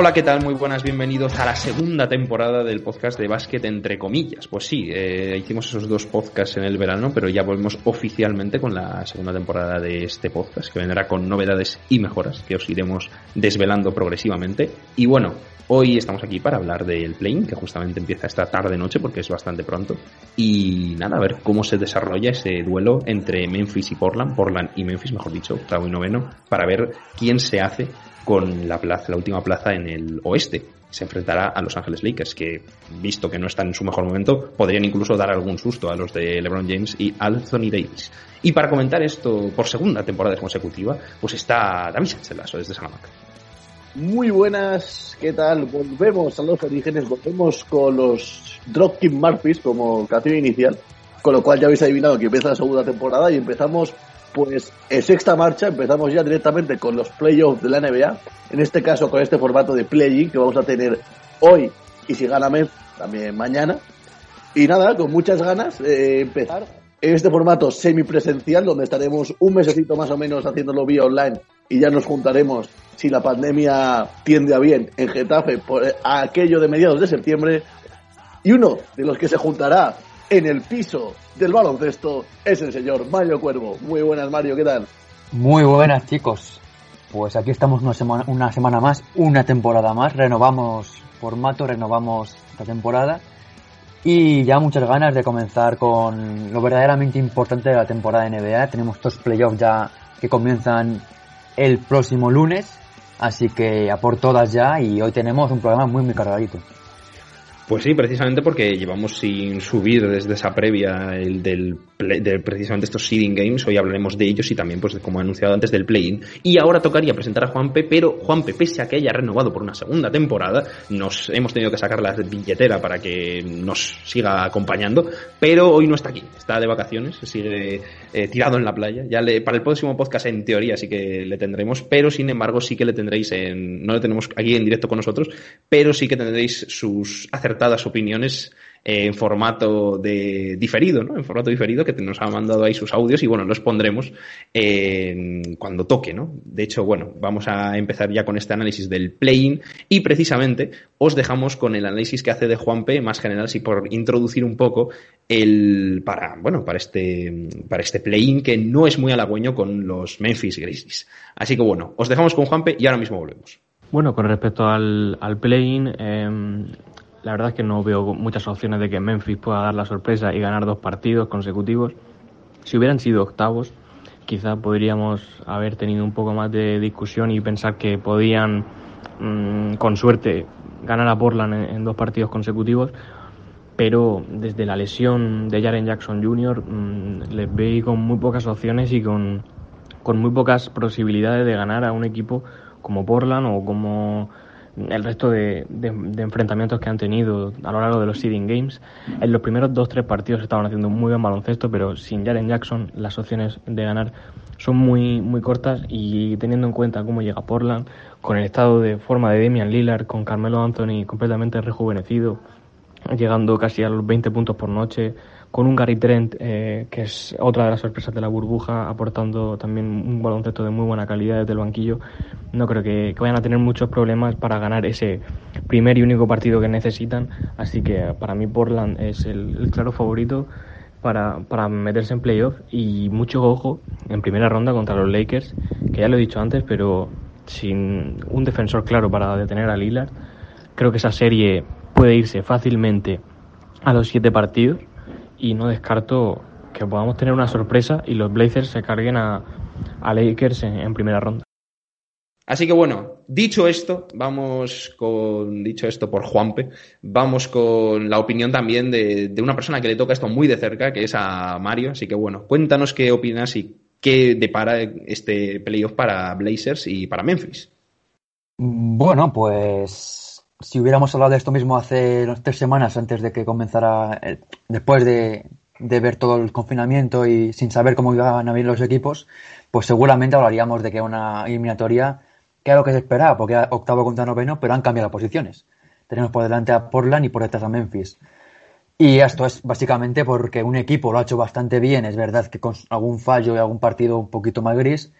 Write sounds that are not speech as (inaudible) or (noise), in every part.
Hola, ¿qué tal? Muy buenas, bienvenidos a la segunda temporada del podcast de básquet entre comillas. Pues sí, eh, hicimos esos dos podcasts en el verano, pero ya volvemos oficialmente con la segunda temporada de este podcast, que vendrá con novedades y mejoras que os iremos desvelando progresivamente. Y bueno, hoy estamos aquí para hablar del play que justamente empieza esta tarde-noche porque es bastante pronto. Y nada, a ver cómo se desarrolla ese duelo entre Memphis y Portland, Portland y Memphis, mejor dicho, octavo y noveno, para ver quién se hace con la plaza, la última plaza en el oeste. Se enfrentará a Los Ángeles Lakers, que, visto que no están en su mejor momento, podrían incluso dar algún susto a los de LeBron James y Anthony Davis. Y para comentar esto por segunda temporada consecutiva, pues está David Sánchez desde Salamanca. Muy buenas, ¿qué tal? Volvemos a los orígenes, volvemos con los Dropkick Murphys como canción inicial, con lo cual ya habéis adivinado que empieza la segunda temporada y empezamos pues en sexta marcha empezamos ya directamente con los playoffs de la NBA, en este caso con este formato de play que vamos a tener hoy y si gana Memphis también mañana. Y nada, con muchas ganas de empezar en este formato semipresencial donde estaremos un mesecito más o menos haciéndolo vía online y ya nos juntaremos si la pandemia tiende a bien en Getafe por aquello de mediados de septiembre. Y uno de los que se juntará en el piso del baloncesto es el señor Mario Cuervo. Muy buenas, Mario, ¿qué tal? Muy buenas, chicos. Pues aquí estamos una semana, más, una temporada más. Renovamos formato, renovamos esta temporada. Y ya muchas ganas de comenzar con lo verdaderamente importante de la temporada de NBA. Tenemos dos playoffs ya que comienzan el próximo lunes. Así que a por todas ya y hoy tenemos un programa muy muy cargadito. Pues sí, precisamente porque llevamos sin subir desde esa previa el del, de precisamente estos seeding games. Hoy hablaremos de ellos y también, pues, como he anunciado antes, del play-in. Y ahora tocaría presentar a Juanpe, pero Juanpe, pese a que haya renovado por una segunda temporada, nos hemos tenido que sacar la billetera para que nos siga acompañando. Pero hoy no está aquí, está de vacaciones, sigue eh, tirado en la playa. Ya le, para el próximo podcast, en teoría, sí que le tendremos, pero sin embargo, sí que le tendréis en. No le tenemos aquí en directo con nosotros, pero sí que tendréis sus acertados opiniones eh, en formato de diferido, ¿no? En formato diferido que nos ha mandado ahí sus audios y bueno, los pondremos cuando toque, ¿no? De hecho, bueno, vamos a empezar ya con este análisis del play-in y precisamente os dejamos con el análisis que hace de Juanpe más general, si por introducir un poco el para, bueno, para este para este play-in que no es muy halagüeño con los Memphis Grizzlies. Así que bueno, os dejamos con Juanpe y ahora mismo volvemos. Bueno, con respecto al, al play-in, em, la verdad es que no veo muchas opciones de que Memphis pueda dar la sorpresa y ganar dos partidos consecutivos. Si hubieran sido octavos, quizá podríamos haber tenido un poco más de discusión y pensar que podían, mm, con suerte, ganar a Portland en, dos partidos consecutivos. Pero desde la lesión de Jaren Jackson Jr., mm, les veo con muy pocas opciones y con, con muy pocas posibilidades de ganar a un equipo como Portland o como el resto de, enfrentamientos que han tenido a lo largo de los seeding games. En los primeros dos tres partidos estaban haciendo un muy buen baloncesto, pero sin Jaren Jackson las opciones de ganar son muy muy cortas y teniendo en cuenta cómo llega Portland, con el estado de forma de Damian Lillard, con Carmelo Anthony completamente rejuvenecido, llegando casi a los 20 puntos por noche, con un Gary Trent, eh, que es otra de las sorpresas de la burbuja, aportando también un baloncesto de muy buena calidad desde el banquillo, no creo que, vayan a tener muchos problemas para ganar ese primer y único partido que necesitan. Así que para mí Portland es el, claro favorito para, para, meterse en playoff y mucho ojo en primera ronda contra los Lakers, que ya lo he dicho antes, pero sin un defensor claro para detener a Lillard, creo que esa serie puede irse fácilmente a los siete partidos y no descarto que podamos tener una sorpresa y los Blazers se carguen a, a Lakers en, primera ronda. Así que bueno, dicho esto, vamos con, dicho esto por Juanpe, vamos con la opinión también de, de, una persona que le toca esto muy de cerca, que es a Mario. Así que bueno, cuéntanos qué opinas y qué depara este playoff para Blazers y para Memphis. Bueno, pues si hubiéramos hablado de esto mismo hace tres semanas antes de que comenzara, eh, después de, ver todo el confinamiento y sin saber cómo iban a venir los equipos, pues seguramente hablaríamos de que una eliminatoria que era lo que se esperaba, porque era octavo contra noveno, pero han cambiado las posiciones. Tenemos por delante a Portland y por detrás a Memphis. Y esto es básicamente porque un equipo lo ha hecho bastante bien, es verdad que con algún fallo y algún partido un poquito más gris,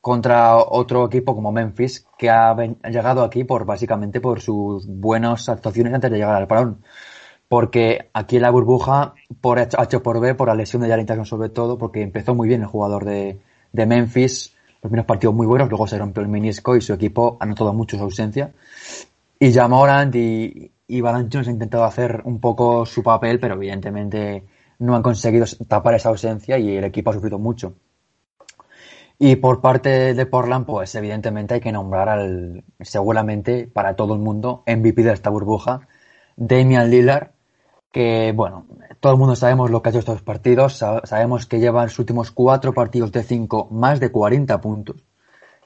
contra otro equipo como Memphis, que ha, llegado aquí por básicamente por sus buenas actuaciones antes de llegar al parón. Porque aquí en la burbuja, por H por B, por la lesión de Jalen sobre todo, porque empezó muy bien el jugador de, Memphis, los primeros partidos muy buenos, luego se rompió el menisco y su equipo ha notado mucho su ausencia. Y Jamorant y, y Valanciunas han intentado hacer un poco su papel, pero evidentemente no han conseguido tapar esa ausencia y el equipo ha sufrido mucho. Y por parte de Portland, pues evidentemente hay que nombrar al, seguramente para todo el mundo, MVP de esta burbuja, Damian Lillard, que bueno, todo el mundo sabemos lo que ha hecho estos partidos, sabemos que lleva en sus últimos cuatro partidos de cinco más de 40 puntos,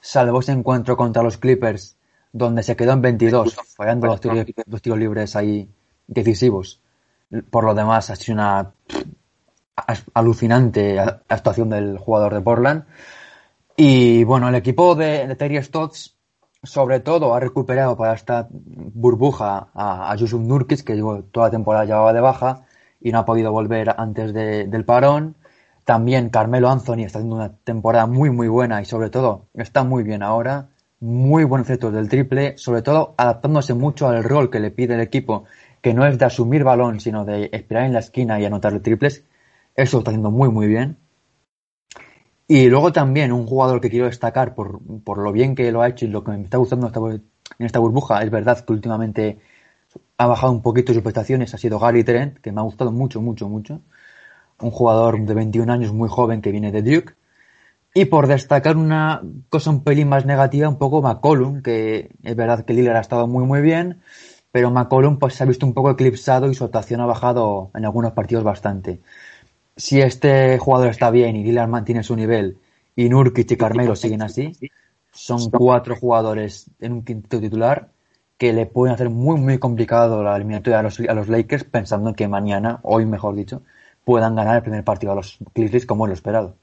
salvo ese encuentro contra los Clippers, donde se quedó en 22, fallando los tiros, los tiros libres ahí decisivos. Por lo demás, ha sido una alucinante actuación del jugador de Portland. Y bueno, el equipo de, Terry Stotts, sobre todo, ha recuperado para esta burbuja a, a Yusuf Nurkic, que toda la temporada llevaba de baja y no ha podido volver antes del parón. También Carmelo Anthony está haciendo una temporada muy, muy buena y sobre todo está muy bien ahora. Muy buen efecto del triple, sobre todo adaptándose mucho al rol que le pide el equipo, que no es de asumir balón, sino de esperar en la esquina y anotar triples. Eso está haciendo muy, muy bien. Y luego también un jugador que quiero destacar por, por lo bien que lo ha hecho y lo que me está gustando en esta burbuja, es verdad que últimamente ha bajado un poquito sus prestaciones, ha sido Gary Trent, que me ha gustado mucho, mucho, mucho. Un jugador de 21 años muy joven que viene de Duke. Y por destacar una cosa un pelín más negativa, un poco McCollum, que es verdad que Lillard ha estado muy, muy bien, pero McCollum pues se ha visto un poco eclipsado y su actuación ha bajado en algunos partidos bastante si este jugador está bien y Lillard mantiene su nivel y Nurkic y Carmelo siguen así, son cuatro jugadores en un quinto titular que le pueden hacer muy muy complicado la eliminatoria a los, a los Lakers pensando que mañana, hoy mejor dicho, puedan ganar el primer partido a los Clippers como lo esperado.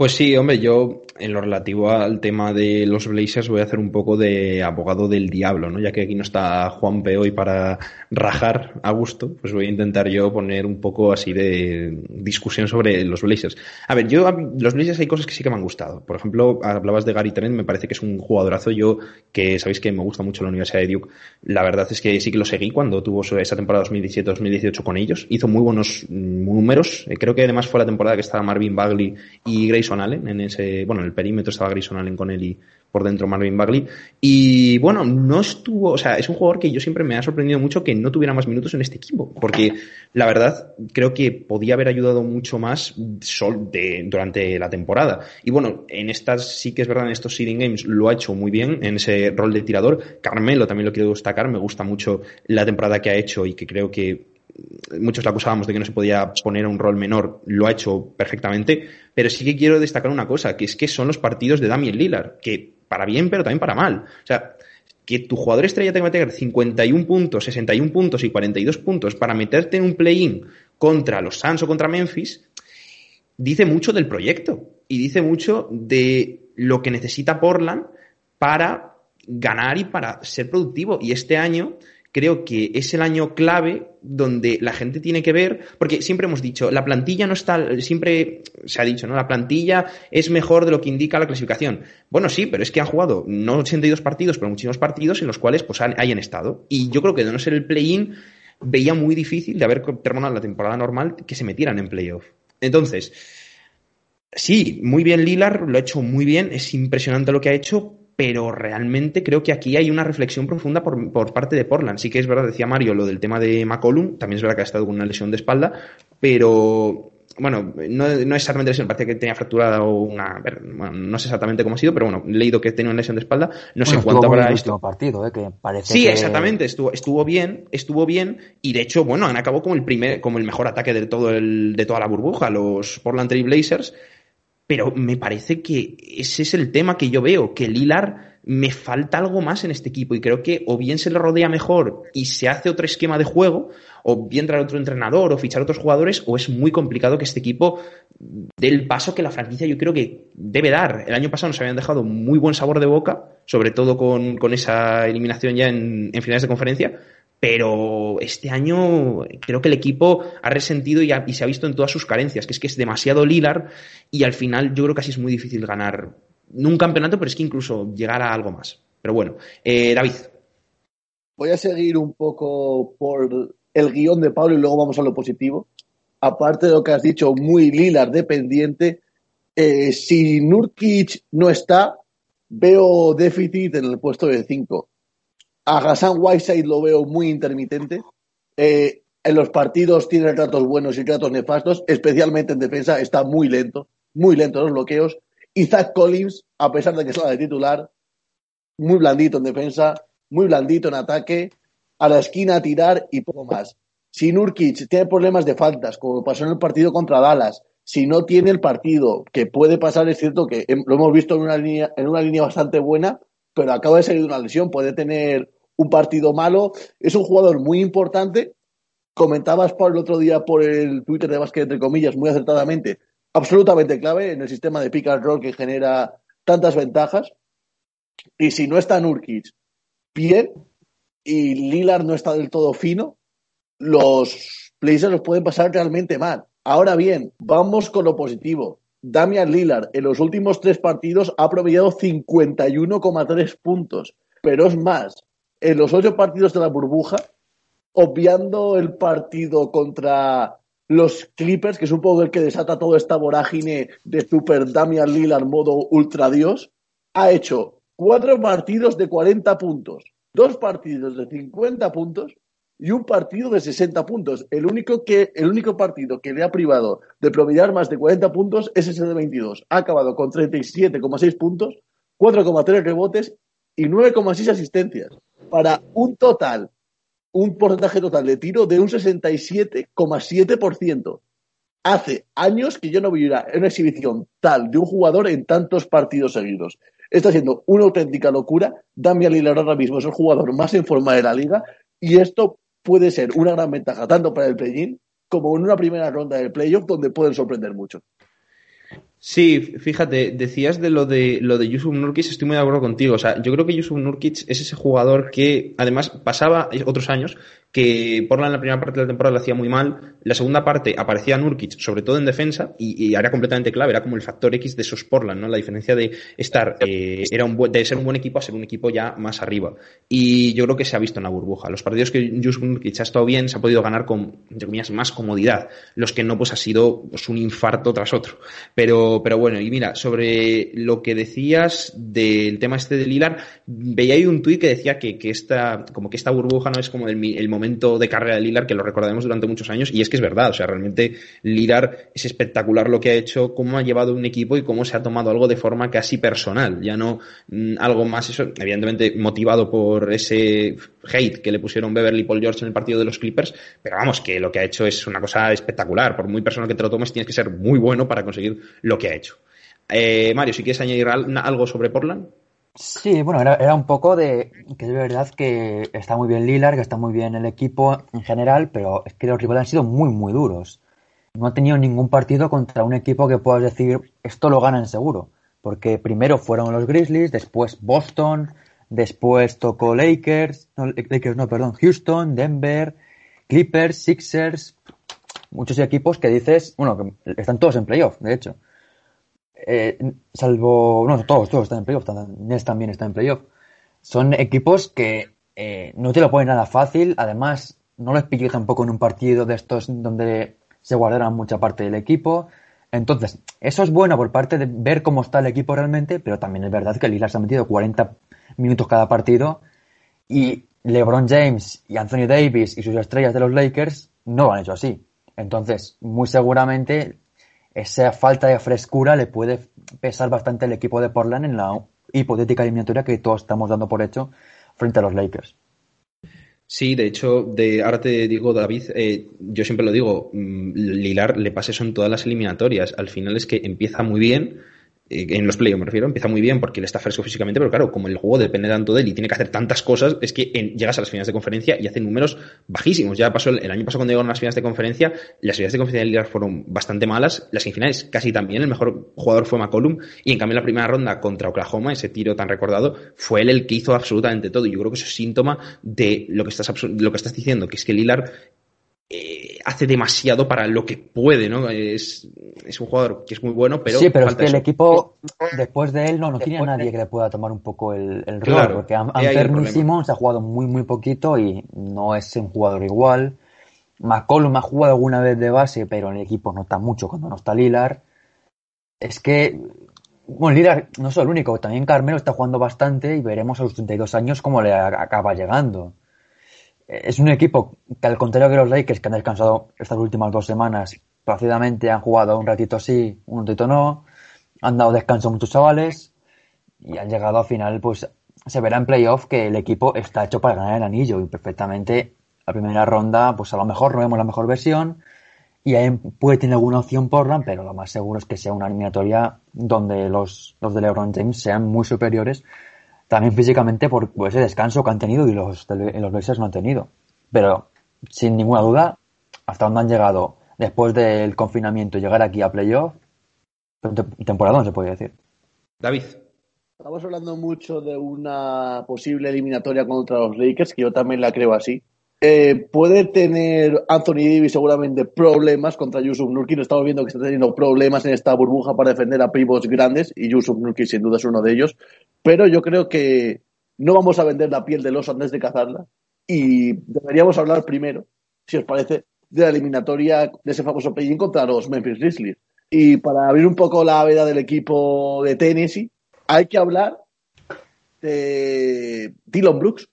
Pues sí, hombre, yo en lo relativo al tema de los Blazers voy a hacer un poco de abogado del diablo, ¿no? Ya que aquí no está Juan P. hoy para rajar a gusto, pues voy a intentar yo poner un poco así de discusión sobre los Blazers. A ver, yo, los Blazers hay cosas que sí que me han gustado. Por ejemplo, hablabas de Gary Trent, me parece que es un jugadorazo. Yo, que sabéis que me gusta mucho la Universidad de Duke, la verdad es que sí que lo seguí cuando tuvo esa temporada 2017-2018 con ellos. Hizo muy buenos números. Eh, creo que además fue la temporada que estaba Marvin Bagley y Grace Allen en ese, bueno, en el perímetro estaba Grayson Allen con él y por dentro Marvin Bagley. Y bueno, no estuvo, o sea, es un jugador que yo siempre me ha sorprendido mucho que no tuviera más minutos en este equipo, porque la verdad creo que podía haber ayudado mucho más durante la temporada. Y bueno, en estas sí que es verdad, en estos seeding games lo ha hecho muy bien en ese rol de tirador. Carmelo también lo quiero destacar, me gusta mucho la temporada que ha hecho y que creo que muchos le acusábamos de que no se podía poner un rol menor, lo ha hecho perfectamente, pero sí que quiero destacar una cosa, que es que son los partidos de Damien Lillard, que para bien, pero también para mal. O sea, que tu jugador estrella tenga que meter 51 puntos, 61 puntos y 42 puntos para meterte en un play-in contra los Suns o contra Memphis, dice mucho del proyecto y dice mucho de lo que necesita Portland para ganar y para ser productivo. Y este año creo que es el año clave donde la gente tiene que ver, porque siempre hemos dicho, la plantilla no está, siempre se ha dicho, ¿no? La plantilla es mejor de lo que indica la clasificación. Bueno, sí, pero es que han jugado no 82 partidos, pero muchísimos partidos en los cuales pues hayan estado. Y yo creo que de no ser el play-in, veía muy difícil de haber terminado la temporada normal que se metieran en playoff. Entonces, sí, muy bien Lilar, lo ha hecho muy bien, es impresionante lo que ha hecho, pero realmente creo que aquí hay una reflexión profunda por, por, parte de Portland. Sí que es verdad, decía Mario, lo del tema de McCollum, también es verdad que ha estado con una lesión de espalda, pero bueno, no, no exactamente lesión, parece que tenía fracturada o una. Bueno, no sé exactamente cómo ha sido, pero bueno, he leído que tenía una lesión de espalda. No sé cuánto habrá esto. partido, ¿eh? que parece sí, exactamente, estuvo, estuvo bien, estuvo bien, y de hecho, bueno, han acabado como el primer, como el mejor ataque de todo el, de toda la burbuja, los Portland Trail Blazers pero me parece que ese es el tema que yo veo, que Lilar me falta algo más en este equipo y creo que o bien se le rodea mejor y se hace otro esquema de juego, o bien traer otro entrenador o fichar otros jugadores, o es muy complicado que este equipo dé el paso que la franquicia yo creo que debe dar. El año pasado nos habían dejado muy buen sabor de boca, sobre todo con, esa eliminación ya en finales de conferencia, pero este año creo que el equipo ha resentido y, se ha visto en todas sus carencias, que es que es demasiado Lilar y al final yo creo que así es muy difícil ganar un campeonato, pero es que incluso llegar a algo más. Pero bueno, eh, David. Voy a seguir un poco por el guion de Pablo y luego vamos a lo positivo. Aparte de lo que has dicho, muy Lilar dependiente. Eh, si Nurkic no está, veo déficit en el puesto de 5. A Hassan Whiteside lo veo muy intermitente. Eh, en los partidos tiene tratos buenos y tratos nefastos, especialmente en defensa, está muy lento, muy lento los bloqueos. Y Zach Collins, a pesar de que sea de titular, muy blandito en defensa, muy blandito en ataque, a la esquina a tirar y poco más. Si Nurkic tiene problemas de faltas, como pasó en el partido contra Dallas, si no tiene el partido, que puede pasar, es cierto que lo hemos visto en una línea, en una línea bastante buena, pero acaba de salir de una lesión, puede tener un partido malo. Es un jugador muy importante. Comentabas por el otro día por el Twitter de básquet, entre comillas, muy acertadamente, absolutamente clave en el sistema de pick and roll que genera tantas ventajas. Y si no está Nurkic bien y Lillard no está del todo fino, los Blazers los pueden pasar realmente mal. Ahora bien, vamos con lo positivo. Damian Lillard en los últimos tres partidos ha promediado 51,3 puntos. Pero es más, en los ocho partidos de la burbuja, obviando el partido contra los Clippers, que es un poco el que desata toda esta vorágine de Super Damian Lillard modo ultra dios, ha hecho cuatro partidos de 40 puntos, dos partidos de 50 puntos y un partido de 60 puntos. El único, que, el único partido que le ha privado de promediar más de 40 puntos es ese de 22. Ha acabado con 37,6 puntos, 4,3 rebotes y 9,6 asistencias para un total, un porcentaje total de tiro de un 67,7%. Hace años que yo no vi una exhibición tal de un jugador en tantos partidos seguidos. Está siendo una auténtica locura. Damian Lillard ahora mismo es el jugador más en forma de la liga y esto puede ser una gran ventaja tanto para el play-in como en una primera ronda del playoff donde pueden sorprender mucho. Sí, fíjate, decías de lo de lo de Yusuf Nurkic, estoy muy de acuerdo contigo. O sea, yo creo que Yusuf Nurkic es ese jugador que además pasaba otros años que Portland en la primera parte de la temporada lo hacía muy mal, la segunda parte aparecía Nurkic, sobre todo en defensa, y, era completamente clave, era como el factor X de esos Portland, ¿no? La diferencia de estar, eh, era un de ser un buen equipo a ser un equipo ya más arriba. Y yo creo que se ha visto en la burbuja. Los partidos que Yusuf Nurkic ha estado bien, se ha podido ganar con, entre comillas, más comodidad. Los que no, pues ha sido pues, un infarto tras otro. Pero, pero bueno, y mira, sobre lo que decías del tema este de Lilar, veía ahí un tuit que decía que, que esta, como que esta burbuja no es como el, el momento de carrera de Lilar que lo recordaremos durante muchos años y es que es verdad, o sea, realmente Lilar es espectacular lo que ha hecho, cómo ha llevado un equipo y cómo se ha tomado algo de forma casi personal, ya no mm, algo más eso, evidentemente motivado por ese hate que le pusieron Beverly Paul George en el partido de los Clippers, pero vamos, que lo que ha hecho es una cosa espectacular, por muy personal que te lo tomes tienes que ser muy bueno para conseguir lo que ha hecho. Eh, Mario, si quieres añadir algo sobre Portland. Sí, bueno, era, un poco de que es verdad que está muy bien Lilar, que está muy bien el equipo en general, pero es que los rivales han sido muy, muy duros. No ha tenido ningún partido contra un equipo que puedas decir esto lo ganan seguro. Porque primero fueron los Grizzlies, después Boston, después tocó Lakers, no, Lakers no, perdón, Houston, Denver, Clippers, Sixers, muchos equipos que dices, bueno, que están todos en playoff, de hecho. Eh, salvo, no, todos, todos están en playoff, Nets también está en playoff. Son equipos que eh, no te lo ponen nada fácil, además no les pilló tampoco en un partido de estos donde se guardaran mucha parte del equipo. Entonces, eso es bueno por parte de ver cómo está el equipo realmente, pero también es verdad que Lillard se ha metido 40 minutos cada partido y LeBron James y Anthony Davis y sus estrellas de los Lakers no lo han hecho así. Entonces, muy seguramente esa falta de frescura le puede pesar bastante el equipo de Portland en la hipotética eliminatoria que todos estamos dando por hecho frente a los Lakers. Sí, de hecho, de, ahora te digo, David, eh, yo siempre lo digo, mm, Lilar le pasa eso en todas las eliminatorias. Al final es que empieza muy bien, en los playoffs me refiero, empieza muy bien porque él está fresco físicamente, pero claro, como el juego depende tanto de él y tiene que hacer tantas cosas, es que llegas a las finales de conferencia y hace números bajísimos. Ya pasó el, año pasado cuando llegaron a las finales de conferencia, las finales de conferencia de Liga fueron bastante malas, las semifinales casi también, el mejor jugador fue McCollum y en cambio la primera ronda contra Oklahoma, ese tiro tan recordado, fue él el que hizo absolutamente todo. Y yo creo que eso es síntoma de lo que estás, lo que estás diciendo, que es que Lillard eh, hace demasiado para lo que puede, ¿no? Es, es, un jugador que es muy bueno, pero. Sí, pero es que el equipo, después de él, no, no tiene a nadie que le pueda tomar un poco el, el rol, porque Anthony Simmons ha jugado muy, muy poquito y no es un jugador igual. McCollum ha jugado alguna vez de base, pero en el equipo no está mucho cuando no está Lilar. Es que, bueno, Lilar no es el único, también Carmelo está jugando bastante y veremos a los 32 años cómo le acaba llegando es un equipo que al contrario que los Lakers que han descansado estas últimas dos semanas plácidamente han jugado un ratito sí, un ratito no, han dado descanso muchos chavales y han llegado al final, pues se verá en playoff que el equipo está hecho para ganar el anillo y perfectamente la primera ronda, pues a lo mejor no vemos la mejor versión y ahí puede tener alguna opción Portland, pero lo más seguro es que sea una eliminatoria donde los, los de LeBron James sean muy superiores también físicamente por, ese descanso que han tenido y los, los Blazers no han tenido. Pero sin ninguna duda, hasta donde han llegado después del confinamiento y llegar aquí a playoff, temporada no se puede decir. David. Estamos hablando mucho de una posible eliminatoria contra los Lakers, que yo también la creo así. Eh, puede tener Anthony Davis seguramente problemas contra Yusuf Nurkic. Estamos viendo que está teniendo problemas en esta burbuja para defender a pivots grandes y Yusuf Nurkic sin duda es uno de ellos. Pero yo creo que no vamos a vender la piel del oso antes de cazarla y deberíamos hablar primero, si os parece, de la eliminatoria de ese famoso play contra los Memphis Grizzlies. Y para abrir un poco la veda del equipo de Tennessee, hay que hablar de Dylan Brooks,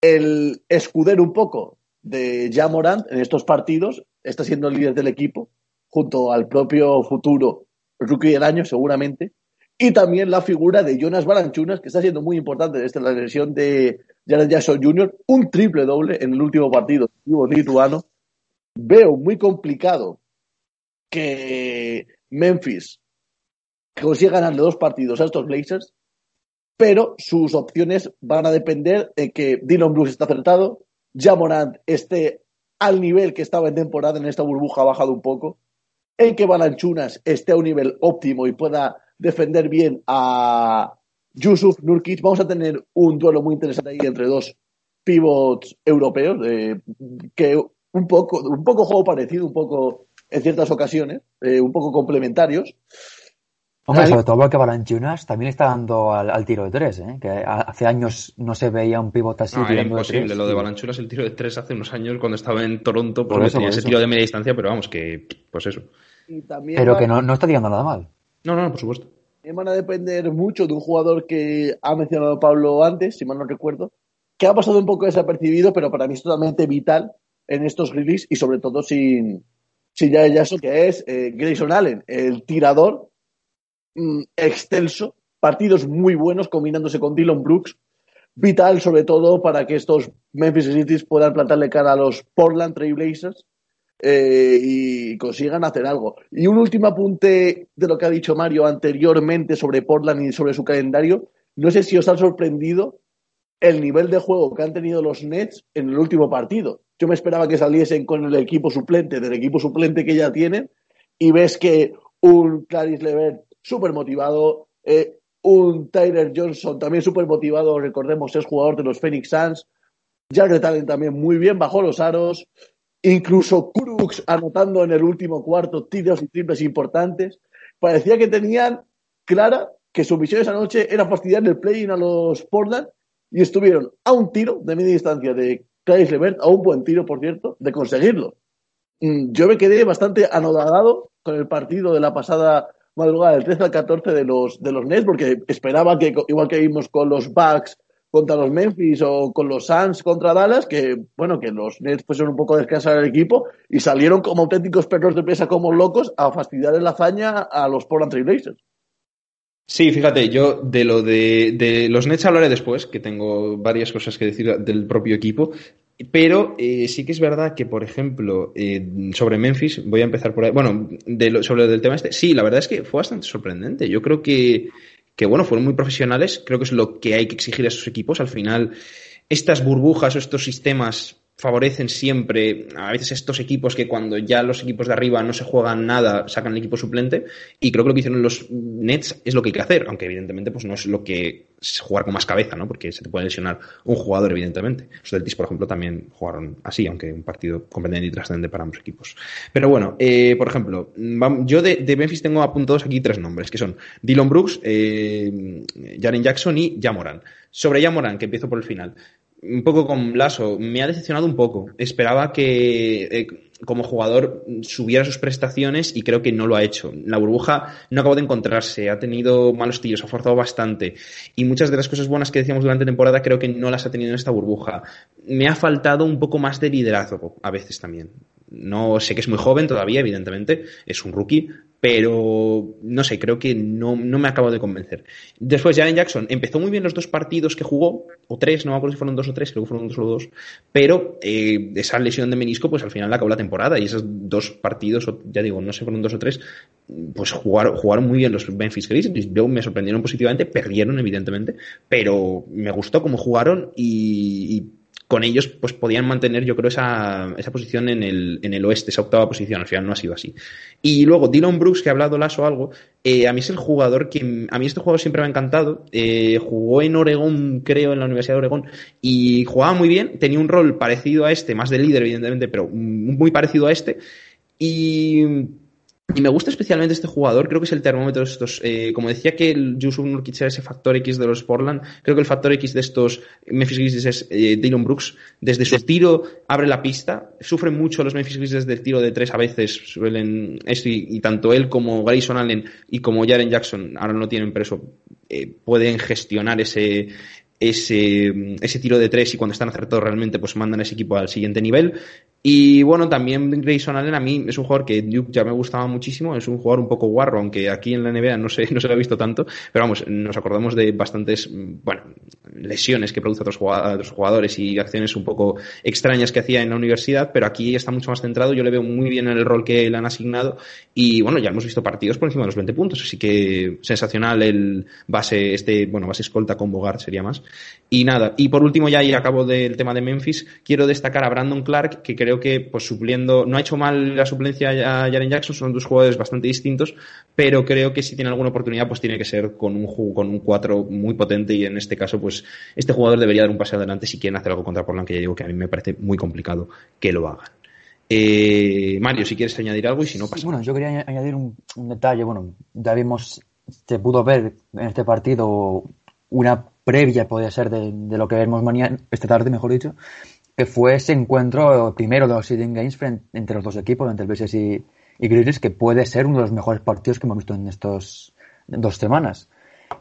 el escudero un poco de Jamorant en estos partidos, está siendo el líder del equipo, junto al propio futuro rookie del año, seguramente. Y también la figura de Jonas Balanchunas, que está siendo muy importante desde la lesión de Jared Jackson Jr., un triple doble en el último partido lituano. Veo muy complicado que Memphis consiga ganarle dos partidos a estos Blazers pero sus opciones van a depender de que Dylan Brooks está acertado, Jamorant esté al nivel que estaba en temporada, en esta burbuja ha bajado un poco, en que Balanchunas esté a un nivel óptimo y pueda defender bien a Yusuf Nurkic. Vamos a tener un duelo muy interesante ahí entre dos pivots europeos, eh, que un poco, un poco juego parecido, un poco en ciertas ocasiones, eh, un poco complementarios. Hombre, sobre todo porque Balanchunas también está dando al, tiro de tres, ¿eh? que hace años no se veía un pivote así. No, era imposible. Lo de Balanchunas, el tiro de tres hace unos años cuando estaba en Toronto, porque por tenía ese tiro de media distancia, pero vamos, que pues eso. pero que no, no, está tirando nada mal. No, no, por supuesto. Van a depender mucho de un jugador que ha mencionado Pablo antes, si mal no recuerdo, que ha pasado un poco desapercibido, pero para mí es totalmente vital en estos releases y sobre todo sin, sin ya eso que es eh, Grayson Allen, el tirador Mm, excelso, partidos muy buenos combinándose con Dylan Brooks, vital sobre todo para que estos Memphis Cities puedan plantarle cara a los Portland Trail Blazers eh, y consigan hacer algo. Y un último apunte de lo que ha dicho Mario anteriormente sobre Portland y sobre su calendario. No sé si os ha sorprendido el nivel de juego que han tenido los Nets en el último partido. Yo me esperaba que saliesen con el equipo suplente, del equipo suplente que ya tienen, y ves que un Clarice Levert súper motivado. Eh, un Tyler Johnson también súper motivado, recordemos, es jugador de los Phoenix Suns. Jared Allen también muy bien, bajó los aros. Incluso Crux anotando en el último cuarto tiros y triples importantes. Parecía que tenían clara que su misión esa noche era fastidiar el play-in a los Portland y estuvieron a un tiro de media distancia de Clarice Levert, a un buen tiro, por cierto, de conseguirlo. Mm, yo me quedé bastante anodado con el partido de la pasada madrugada del 13 al 14 de los, de los Nets, porque esperaba que, igual que vimos con los Bucks contra los Memphis o con los Suns contra Dallas, que bueno, que los Nets fueron un poco descansar el equipo y salieron como auténticos perros de presa como locos a fastidiar en la hazaña a los Portland Trail Blazers. Sí, fíjate, yo de lo de, de, los Nets hablaré después, que tengo varias cosas que decir del propio equipo, pero eh, sí que es verdad que, por ejemplo, eh, sobre Memphis, voy a empezar por ahí. Bueno, sobre el tema este, sí, la verdad es que fue bastante sorprendente. Yo creo que, que, bueno, fueron muy profesionales. Creo que es lo que hay que exigir a esos equipos. Al final, estas burbujas o estos sistemas favorecen siempre a veces estos equipos que cuando ya los equipos de arriba no se juegan nada, sacan el equipo suplente. Y creo que lo que hicieron los Nets es lo que hay que hacer, aunque evidentemente pues no es lo que es jugar con más cabeza, ¿no? Porque se te puede lesionar un jugador, evidentemente. Los Celtics, por ejemplo, también jugaron así, aunque un partido completamente trascendente para ambos equipos. Pero bueno, eh, por ejemplo, yo de, de, Memphis tengo apuntados aquí tres nombres, que son Dylan Brooks, eh, Jaren Jackson y Jamoran. Sobre Jamoran, que empiezo por el final un poco con Lasso, me ha decepcionado un poco. Esperaba que eh, como jugador subiera sus prestaciones y creo que no lo ha hecho. La burbuja no acabó de encontrarse, ha tenido malos tiros, ha forzado bastante y muchas de las cosas buenas que decíamos durante temporada creo que no las ha tenido en esta burbuja. Me ha faltado un poco más de liderazgo a veces también. No sé que es muy joven todavía, evidentemente, es un rookie, pero no sé, creo que no, no me acabo de convencer. Después, Jalen Jackson empezó muy bien los dos partidos que jugó, o tres, no me acuerdo si fueron dos o tres, creo que fueron dos dos, pero eh, esa lesión de menisco, pues al final acabó la temporada y esos dos partidos, ya digo, no sé, fueron dos o tres, pues jugaron, jugaron muy bien los Memphis Grizzlies. Yo me sorprendieron positivamente, perdieron, evidentemente, pero me gustó cómo jugaron y, y con ellos pues podían mantener yo creo esa, esa posición en el, en el oeste, esa octava posición, al final no ha sido así. Y luego Dylan Brooks, que ha hablado Lasso algo, eh, a mí es el jugador que, a mí este jugador siempre me ha encantado, eh, jugó en Oregón, creo, en la Universidad de Oregón, y jugaba muy bien, tenía un rol parecido a este, más de líder evidentemente, pero muy parecido a este, y y me gusta especialmente este jugador, creo que es el termómetro de estos, eh, como decía que el Yusuf Nurkic era ese factor X de los Portland, creo que el factor X de estos Memphis Grizzlies es eh, Dylan Brooks, desde su tiro abre la pista, sufren mucho los Memphis Grizzlies desde el tiro de tres a veces, suelen, esto y, tanto él como Grayson Allen y como Jaren Jackson, ahora no tienen preso, eh, pueden gestionar ese, ese, ese tiro de tres y cuando están acertados realmente pues mandan ese equipo al siguiente nivel y bueno, también Grayson Allen a mí es un jugador que Duke ya me gustaba muchísimo, es un jugador un poco guarro, aunque aquí en la NBA no se, (laughs) no se lo ha visto tanto, pero vamos, nos acordamos de bastantes, bueno, lesiones que produce a otros jugadores y acciones un poco extrañas que hacía en la universidad, pero aquí está mucho más centrado, yo le veo muy bien en el rol que le han asignado y bueno, ya hemos visto partidos por encima de los 20 puntos, así que sensacional el base, este, bueno, base escolta con Bogart sería más. Y nada, y por último ya y acabo del tema de Memphis, quiero destacar a Brandon Clark, que creo que pues supliendo, no ha hecho mal la suplencia a Jaren Jackson, son dos jugadores bastante distintos, pero creo que si tiene alguna oportunidad pues tiene que ser con un con un 4 muy potente y en este caso pues este jugador debería dar un paso adelante si quieren hacer algo contra Portland, que ya digo que a mí me parece muy complicado que lo hagan. Eh, Mario, si quieres añadir algo y si no pasa. bueno, yo quería añadir un, un detalle, bueno, ya vimos, se pudo ver en este partido una previa, podría ser, de, lo que vemos mañana, esta tarde, mejor dicho, que fue ese encuentro primero de los Seeding Games entre los dos equipos, entre el BSS y, Grizzlies, que puede ser uno de los mejores partidos que hemos visto en estos dos semanas.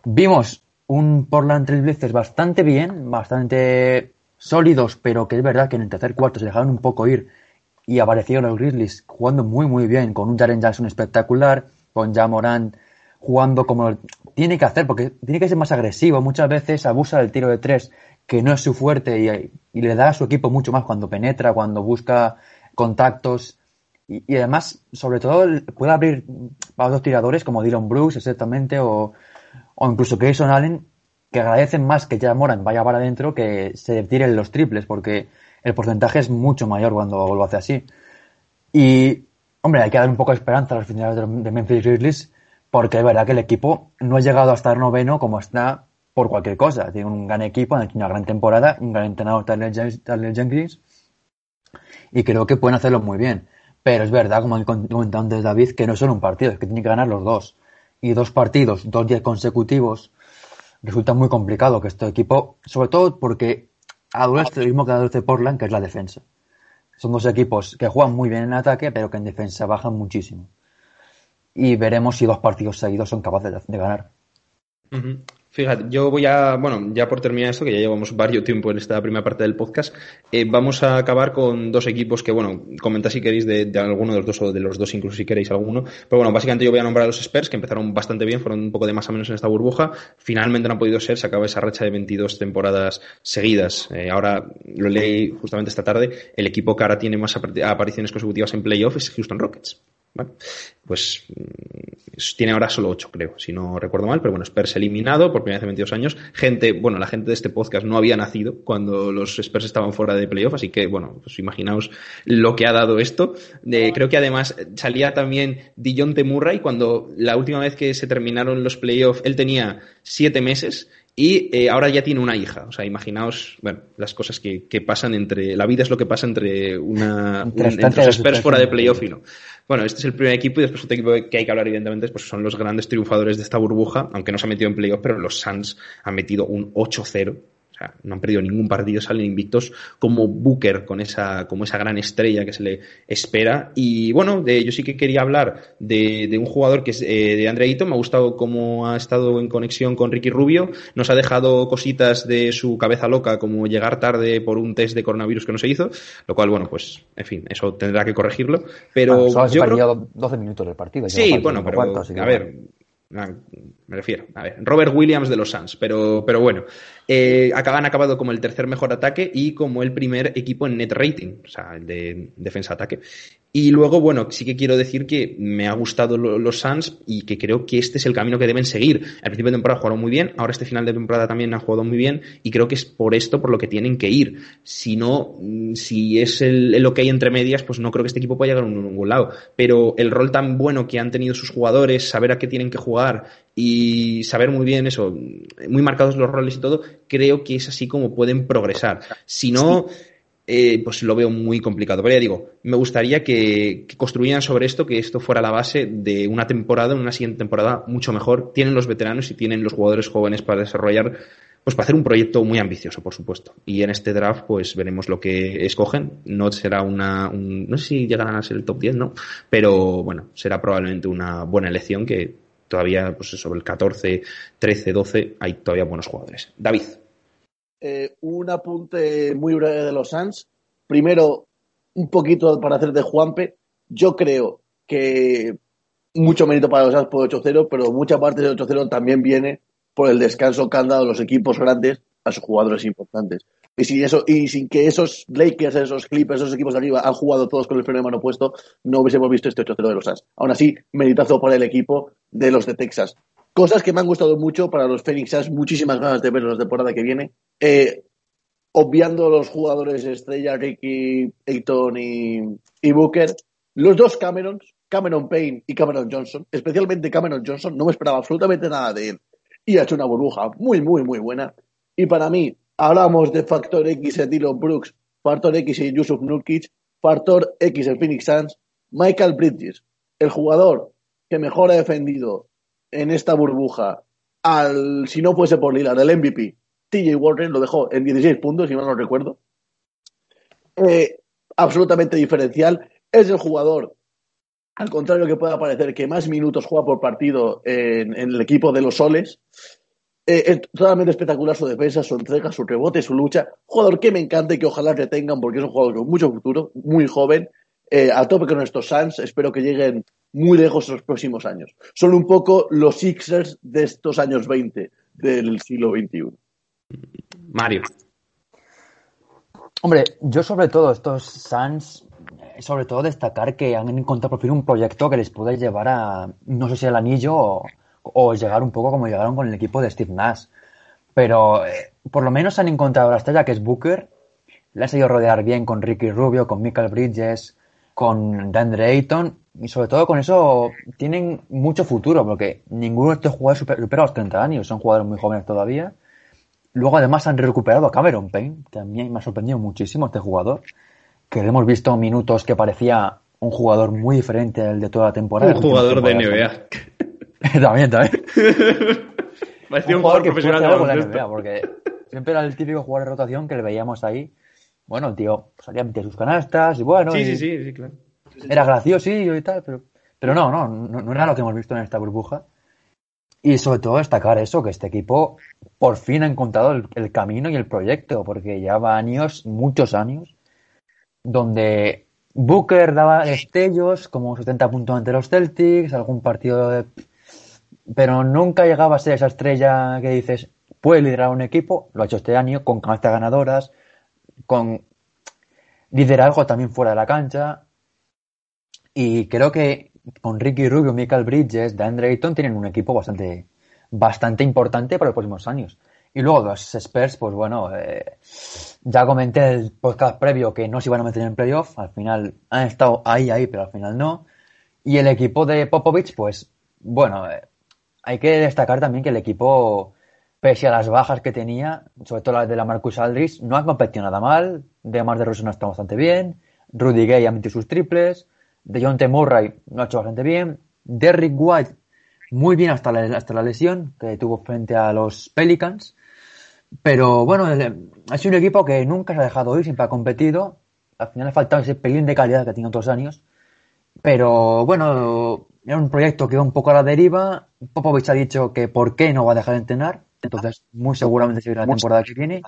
Vimos un Portland Trail Blazers bastante bien, bastante sólidos, pero que es verdad que en el tercer cuarto se dejaron un poco ir y aparecieron los Grizzlies jugando muy muy bien, con un Jaren Jackson espectacular, con Jamoran jugando como tiene que hacer, porque tiene que ser más agresivo. Muchas veces abusa del tiro de tres, que no es su fuerte, y, le da a su equipo mucho más cuando penetra, cuando busca contactos. Y, además, sobre todo, puede abrir para dos tiradores como Dylan Brooks, exactamente, o, o incluso Grayson Allen, que agradecen más que ya Moran vaya para adentro que se tiren los triples, porque el porcentaje es mucho mayor cuando lo hace así. Y, hombre, hay que dar un poco de esperanza a los finales de Memphis Grizzlies porque es verdad que el equipo no ha llegado a estar noveno como está por cualquier cosa. Tiene un gran equipo, una gran temporada, un gran entrenador, Tyler Jenkins, y creo que pueden hacerlo muy bien. Pero es verdad, como ha comentado antes David, que no es solo un partido, es que tiene que ganar los dos. Y dos partidos, dos días consecutivos, resulta muy complicado que este equipo, sobre todo porque adolece lo mismo que adolece Portland, que es la defensa. Son dos equipos que juegan muy bien en ataque, pero que en defensa bajan muchísimo y veremos si dos partidos seguidos son capaces de, ganar. Fíjate, yo voy a, bueno, ya por terminar esto, que ya llevamos varios tiempo en esta primera parte del podcast, eh, vamos a acabar con dos equipos que, bueno, comentad si queréis de, alguno de los dos o de los dos incluso si queréis alguno. Pero bueno, básicamente yo voy a nombrar a los Spurs, que empezaron bastante bien, fueron un poco de más o menos en esta burbuja. Finalmente no han podido ser, se acaba esa racha de 22 temporadas seguidas. Eh, ahora lo leí justamente esta tarde, el equipo que ahora tiene más apariciones consecutivas en playoffs es Houston Rockets Bueno, pues mm, tiene ahora solo 8, creo, si no recuerdo mal, pero bueno, Spurs eliminado por primera vez en 22 años. Gente, bueno, la gente de este podcast no había nacido cuando los Spurs estaban fuera de playoff, así que bueno, pues imaginaos lo que ha dado esto. Creo que además salía también Dijon Murray cuando la última vez que se terminaron los playoffs, él tenía 7 meses y eh, ahora ya tiene una hija. O sea, imaginaos, bueno, las cosas que, que pasan entre. La vida es lo que pasa entre una. entre los Spurs fuera de playoff y no. Bueno, este es el primer equipo y después otro equipo que hay que hablar, evidentemente, pues son los grandes triunfadores de esta burbuja, aunque no se ha metido en playoff, pero los Suns han metido un 8-0 no han perdido ningún partido, salen invictos como Booker con esa, como esa gran estrella que se le espera. Y bueno, de, yo sí que quería hablar de, un jugador que es eh, de Andreito. Me ha gustado cómo ha estado en conexión con Ricky Rubio. Nos ha dejado cositas de su cabeza loca, como llegar tarde por un test de coronavirus que no se hizo. Lo cual, bueno, pues, en fin, eso tendrá que corregirlo. Pero yo creo... 12 minutos del partido. Sí, bueno, pero a ver, me refiero, a ver, Robert Williams de los Suns, pero, pero bueno, eh, han acabado como el tercer mejor ataque y como el primer equipo en net rating, o sea, el de defensa-ataque. Y luego, bueno, sí que quiero decir que me ha gustado los Suns y que creo que este es el camino que deben seguir. Al principio de temporada jugaron muy bien, ahora este final de temporada también han jugado muy bien y creo que es por esto por lo que tienen que ir. Si no, mm, si es el, que hay entre medias, pues no creo que este equipo pueda llegar a ningún lado. Pero el rol tan bueno que han tenido sus jugadores, saber a qué tienen que jugar y saber muy bien eso, muy marcados los roles y todo, creo que es así como pueden progresar. Si no... Eh, pues lo veo muy complicado. Pero ya digo, me gustaría que, construyeran sobre esto, que esto fuera la base de una temporada, una siguiente temporada mucho mejor. Tienen los veteranos y tienen los jugadores jóvenes para desarrollar, pues para hacer un proyecto muy ambicioso, por supuesto. Y en este draft, pues veremos lo que escogen. No será una, no sé si llegarán a ser el top 10, ¿no? Pero bueno, será probablemente una buena elección que todavía, pues sobre el 14, 13, 12, hay todavía buenos jugadores. David. Eh, un apunte muy breve de los Suns. Primero, un poquito para hacer de Juanpe. Yo creo que mucho mérito para los Suns por 8-0, pero mucha parte del 8-0 también viene por el descanso que han dado los equipos grandes a sus jugadores importantes. Y sin eso, y sin que esos Lakers, esos Clippers, esos equipos de arriba han jugado todos con el freno de mano puesto, no hubiésemos visto este 8-0 de los Suns. Aún así, meritazo para el equipo de los de Texas. Cosas que me han gustado mucho para los Phoenix Suns, muchísimas ganas de verlos la temporada que viene. Eh, obviando los jugadores estrella, Ricky, Ayton y, Booker, los dos Camerons, Cameron Payne y Cameron Johnson, especialmente Cameron Johnson, no me esperaba absolutamente nada de él y ha hecho una burbuja muy, muy, muy buena. Y para mí, hablamos de Factor X en Dylan Brooks, Factor X en Yusuf Nurkic, Factor X en Phoenix Suns, Michael Bridges, el jugador que mejor ha defendido en esta burbuja al, si no fuese por Lillard, el MVP, TJ Warren lo dejó en 16 puntos, si mal no recuerdo. Eh, absolutamente diferencial. Es el jugador, al contrario que pueda parecer, que más minutos juega por partido en, el equipo de los Soles. Eh, es totalmente espectacular su defensa, su entrega, su rebote, su lucha. Jugador que me encanta y que ojalá retengan porque es un jugador con mucho futuro, muy joven. Eh, a tope con estos Suns, espero que lleguen muy lejos en los próximos años. Son un poco los Sixers de estos años 20 del siglo XXI. Mario. Hombre, yo sobre todo estos Suns, sobre todo destacar que han encontrado por fin un proyecto que les puede llevar a, no sé si al anillo o, llegar un poco como llegaron con el equipo de Steve Nash. Pero eh, por lo menos han encontrado la estrella que es Booker, le ha seguido rodear bien con Ricky Rubio, con Michael Bridges, con DeAndre Ayton y sobre todo con eso tienen mucho futuro porque ninguno de estos jugadores supera los 30 años, son jugadores muy jóvenes todavía. Luego además han recuperado a Cameron Payne, que a mí me ha sorprendido muchísimo este jugador, que hemos visto minutos que parecía un jugador muy diferente al de toda la temporada. Un jugador de NBA. (laughs) también, también. (laughs) parecía un, jugador, profesional de la NBA, porque siempre era el típico jugador de rotación que le veíamos ahí bueno, el tío salía a meter sus canastas y bueno. Sí, sí, sí, sí, claro. Era gracioso y tal, pero, pero no, no, no, era lo que hemos visto en esta burbuja. Y sobre todo destacar eso, que este equipo por fin ha encontrado el, camino y el proyecto, porque lleva años, muchos años, donde Booker daba destellos, como 70 puntos ante los Celtics, algún partido de... Pero nunca llegaba a ser esa estrella que dices, puede liderar un equipo, lo ha hecho este año, con canastas ganadoras, con liderazgo también fuera de la cancha. Y creo que con Ricky Rubio, Michael Bridges, Dan Drayton tienen un equipo bastante, bastante importante para los próximos años. Y luego los Spurs, pues bueno, eh, ya comenté el podcast previo que no se iban a meter en playoff, al final han estado ahí, ahí, pero al final no. Y el equipo de Popovich, pues bueno, eh, hay que destacar también que el equipo, pese a las bajas que tenía, sobre todo las de la Marcus Aldridge, no ha competido nada mal. De más de no está bastante bien. Rudy Gay ha metido sus triples. De John T. Murray lo ha hecho bastante bien. Derrick White muy bien hasta la, hasta la lesión que tuvo frente a los Pelicans. Pero bueno, ha sido un equipo que nunca se ha dejado ir, siempre ha competido. Al final ha faltado ese pelín de calidad que tenía otros años. Pero bueno, era un proyecto que iba un poco a la deriva. Popovich ha dicho que por qué no va a dejar de entrenar. Entonces, muy seguramente seguirá la temporada que viene.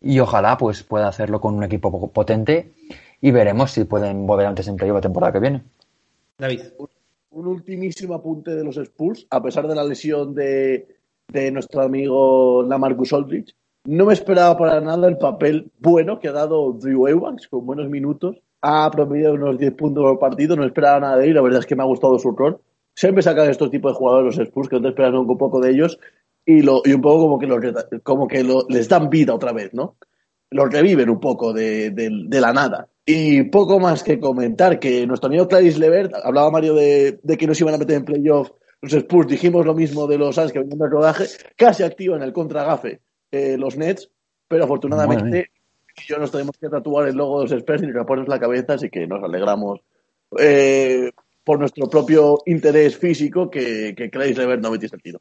Y ojalá pues pueda hacerlo con un equipo potente. Y veremos si pueden volver antes en playoff la temporada que viene. David. Un ultimísimo apunte de los Spurs, a pesar de la lesión de, de nuestro amigo Lamarcus Aldridge. No me esperaba para nada el papel bueno que ha dado Drew Eubanks con buenos minutos. Ha promediado unos 10 puntos por partido, no esperaba nada de él. La verdad es que me ha gustado su rol. Siempre sacan estos tipos de jugadores los Spurs que no te esperan un poco de ellos y, lo, y un poco como que, los, como que les dan vida otra vez, ¿no? Los reviven un poco de, de, la nada. Y poco más que comentar que nuestro amigo Clarice Levert, hablaba Mario de, de que nos iban a meter en playoff los Spurs dijimos lo mismo de los Suns que venían del rodaje, casi activan el contragafe eh, los Nets, pero afortunadamente yo nos tenemos que tatuar el logo de los Spurs y nos pones la cabeza, así que nos alegramos eh, por nuestro propio interés físico que, que de ver no metí sentido.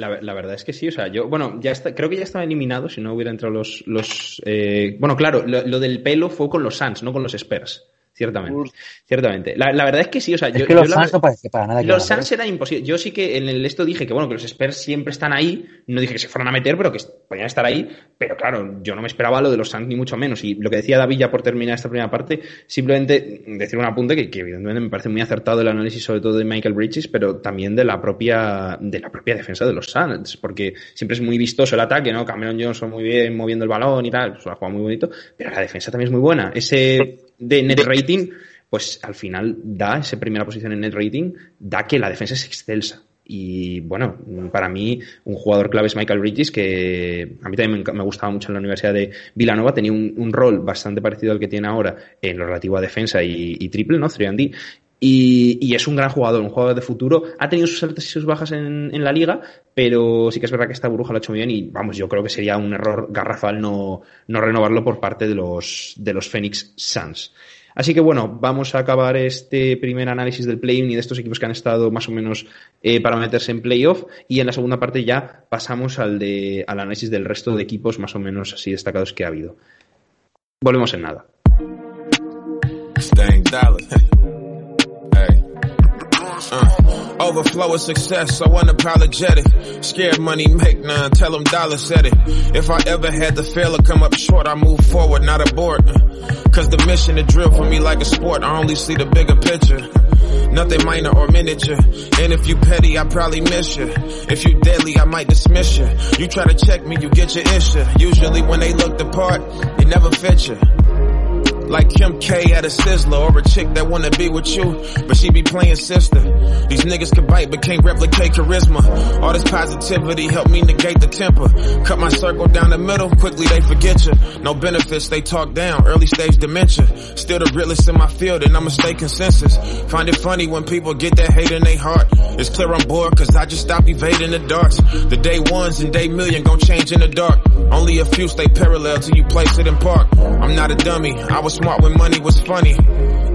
La, verdad es que sí, o sea, yo, bueno, ya está, creo que ya estaba eliminado si no hubiera entrado los, los eh, bueno, claro, lo, lo, del pelo fue con los Suns, no con los Spurs. Ciertamente. Ciertamente. La, la, verdad es que sí, o sea, yo, que los Suns no parece para nada. Los Suns eran imposibles. Yo sí que en el esto dije que bueno, que los Spurs siempre están ahí. No dije que se fueran a meter, pero que podían estar ahí. Pero claro, yo no me esperaba lo de los Suns ni mucho menos. Y lo que decía David ya por terminar esta primera parte, simplemente decir un apunte que, que evidentemente me parece muy acertado el análisis, sobre todo de Michael Bridges, pero también de la propia, de la propia defensa de los Suns. Porque siempre es muy vistoso el ataque, ¿no? Cameron Johnson muy bien moviendo el balón y tal, lo ha jugado muy bonito. Pero la defensa también es muy buena. Ese de net rating pues al final da esa primera posición en net rating, da que la defensa es excelsa. Y bueno, para mí un jugador clave es Michael Bridges, que a mí también me, gustaba mucho en la Universidad de Villanova, tenía un, rol bastante parecido al que tiene ahora en lo relativo a defensa y, triple, ¿no? 3D. Y, y, es un gran jugador, un jugador de futuro. Ha tenido sus altas y sus bajas en, en, la liga, pero sí que es verdad que esta burbuja lo ha hecho muy bien y vamos, yo creo que sería un error garrafal no, no renovarlo por parte de los, de los Phoenix Suns. Así que bueno, vamos a acabar este primer análisis del play-in y de estos equipos que han estado más o menos eh, para meterse en playoff y en la segunda parte ya pasamos al, de, al análisis del resto de equipos más o menos así destacados que ha habido. Volvemos en nada. Uh, overflow of success, so unapologetic. Scared money make none, tell them dollars said it. If I ever had to fail come up short, I move forward, not abort. Cause the mission to drill for me like a sport, I only see the bigger picture. Nothing minor or miniature. And if you petty, I probably miss you. If you deadly, I might dismiss you. You try to check me, you get your issue. Usually when they look the part, it never fits you. Like Kim K at a Sizzler or a chick that wanna be with you, but she be playing sister. These niggas can bite but can't replicate charisma. All this positivity help me negate the temper. Cut my circle down the middle, quickly they forget you. No benefits, they talk down, early stage dementia. Still the realest in my field and I'ma stay consensus. Find it funny when people get that hate in their heart. It's clear I'm bored cause I just stop evading the darts. The day ones and day million gon' change in the dark. Only a few stay parallel till you place it in park. I'm not a dummy, I was smart when money was funny.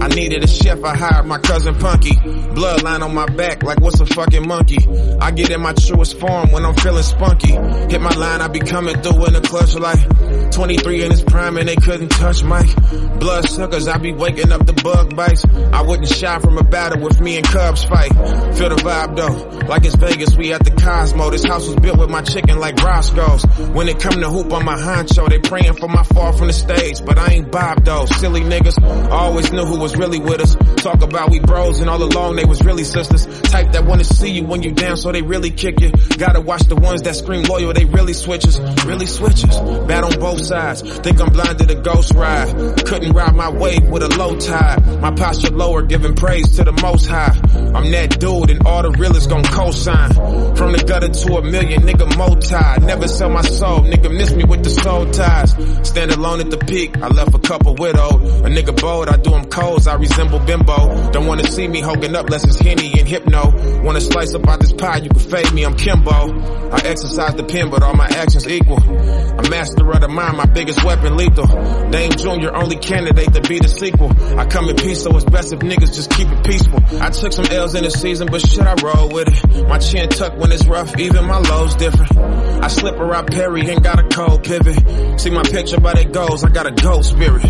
I needed a chef, I hired my cousin Punky. Bloodline on my back like what's a fucking monkey. I get in my truest form when I'm feeling spunky. Hit my line, I be coming through in the clutch like 23 in his prime and they couldn't touch Mike. Blood suckers, I be waking up the bug bites. I wouldn't shy from a battle with me and Cubs fight. Feel the vibe though, like it's Vegas, we at the Cosmo. This house was built with my chicken like Roscoe's. When it come to hoop on my honcho, they praying for my fall from the stage, but I ain't Bob those. Silly niggas. Always knew who was really with us. Talk about we bros and all along they was really sisters. Type that wanna see you when you down so they really kick you. Gotta watch the ones that scream loyal, they really switches. Really switches. Bad on both sides. Think I'm blind to the ghost ride. Couldn't ride my wave with a low tide. My posture lower, giving praise to the most high. I'm that dude and all the realest gon' co-sign. From the gutter to a million, nigga multi. Never sell my soul, nigga miss me with the soul ties. Stand alone at the peak, I left a couple A nigga bold, I do him codes, I resemble bimbo. Don't wanna see me holding up less it's Henny and Hypno. Wanna slice up out this pie, you can fade me, I'm Kimbo. I exercise the pen, but all my actions equal. A master of the mind, my biggest weapon lethal. Dame Junior, only candidate to be the sequel. I come in peace, so it's best if niggas just keep it peaceful. I took some L's in the season, but shit, I roll with it. My chin tucked when it's rough, even my low's different. I slip around Perry, ain't got a cold pivot. See my picture, but it goes, I got a ghost spirit.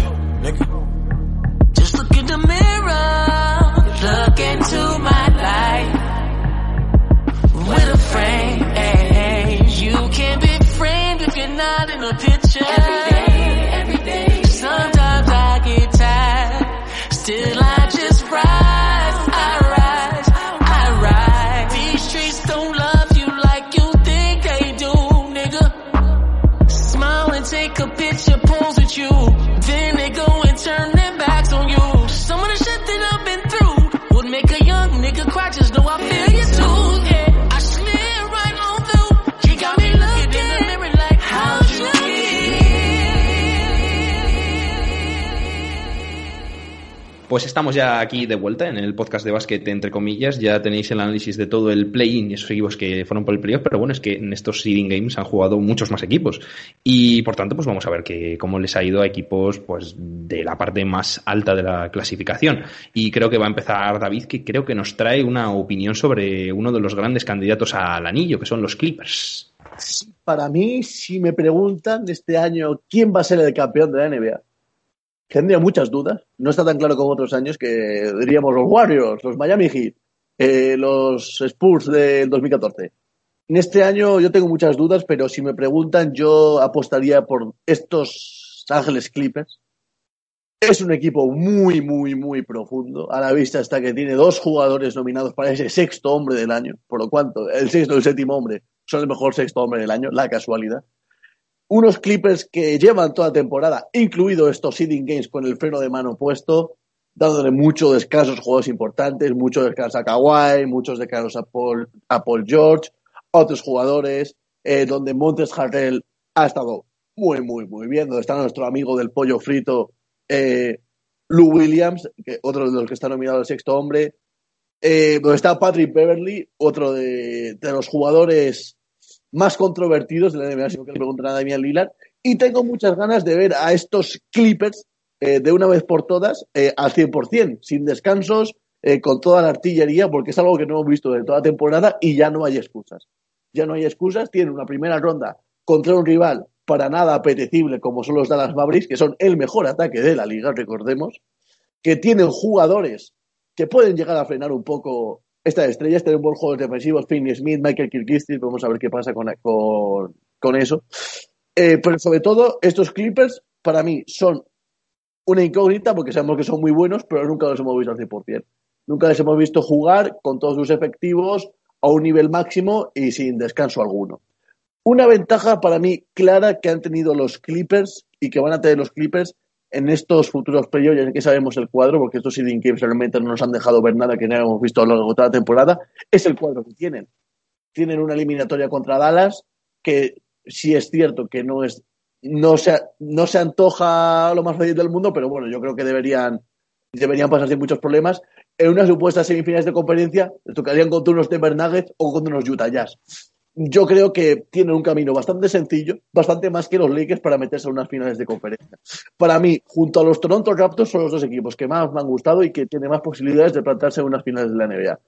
Nigga. Just look in the mirror, look into my Pues estamos ya aquí de vuelta en el podcast de básquet, entre comillas. Ya tenéis el análisis de todo el play-in y esos equipos que fueron por el playoff, pero bueno, es que en estos seeding games han jugado muchos más equipos. Y por tanto, pues vamos a ver cómo les ha ido a equipos pues de la parte más alta de la clasificación. Y creo que va a empezar David, que creo que nos trae una opinión sobre uno de los grandes candidatos al anillo, que son los Clippers. Para mí, si me preguntan este año quién va a ser el campeón de la NBA, tendría muchas dudas. No está tan claro como otros años que diríamos los Warriors, los Miami Heat, eh, los Spurs del 2014. En este año yo tengo muchas dudas, pero si me preguntan, yo apostaría por estos Ángeles Clippers. Es un equipo muy, muy, muy profundo. A la vista está que tiene dos jugadores nominados para ese sexto hombre del año. Por lo cuanto, el sexto y el séptimo hombre son el mejor sexto hombre del año, la casualidad unos Clippers que llevan toda temporada, incluido estos seeding games con el freno de mano puesto, dándole mucho descanso a jugadores importantes, mucho descanso a Kawhi, muchos descansos a Paul, a George, otros jugadores, eh, donde Montes Harrell ha estado muy, muy, muy bien, donde está nuestro amigo del pollo frito, eh, Lou Williams, que, otro de los que está nominado al sexto hombre, eh, donde está Patrick Beverly, otro de los jugadores más controvertidos de la NBA, si no que le preguntan a Damian Lillard. Y tengo muchas ganas de ver a estos Clippers eh, de una vez por todas eh, al 100%, sin descansos, eh, con toda la artillería, porque es algo que no hemos visto de toda temporada y ya no hay excusas. Ya no hay excusas, tienen una primera ronda contra un rival para nada apetecible como son los Dallas Mavericks, que son el mejor ataque de la liga, recordemos, que tienen jugadores que pueden llegar a frenar un poco estas estrellas tienen buenos juegos defensivos, Finney Smith, Michael Kirkistis, vamos a ver qué pasa con, con, con eso. Eh, pero sobre todo, estos Clippers, para mí, son una incógnita porque sabemos que son muy buenos, pero nunca los hemos visto al 100%. Nunca les hemos visto jugar con todos sus efectivos a un nivel máximo y sin descanso alguno. Una ventaja para mí clara que han tenido los Clippers y que van a tener los Clippers en estos futuros periodos, en que sabemos el cuadro, porque estos seeding games realmente no nos han dejado ver nada que no hemos visto a lo largo de toda la temporada, es el cuadro que tienen. Tienen una eliminatoria contra Dallas, que sí es cierto que no es no se, no se antoja lo más fácil del mundo, pero bueno, yo creo que deberían, deberían pasar sin muchos problemas. En unas supuestas semifinales de conferencia, les tocarían contra unos Denver Nuggets o contra unos Utah Jazz yo creo que tienen un camino bastante sencillo, bastante más que los Lakers para meterse a unas finales de conferencia. Para mí, junto a los Toronto Raptors, son los dos equipos que más me han gustado y que tienen más posibilidades de plantarse en unas finales de la NBA.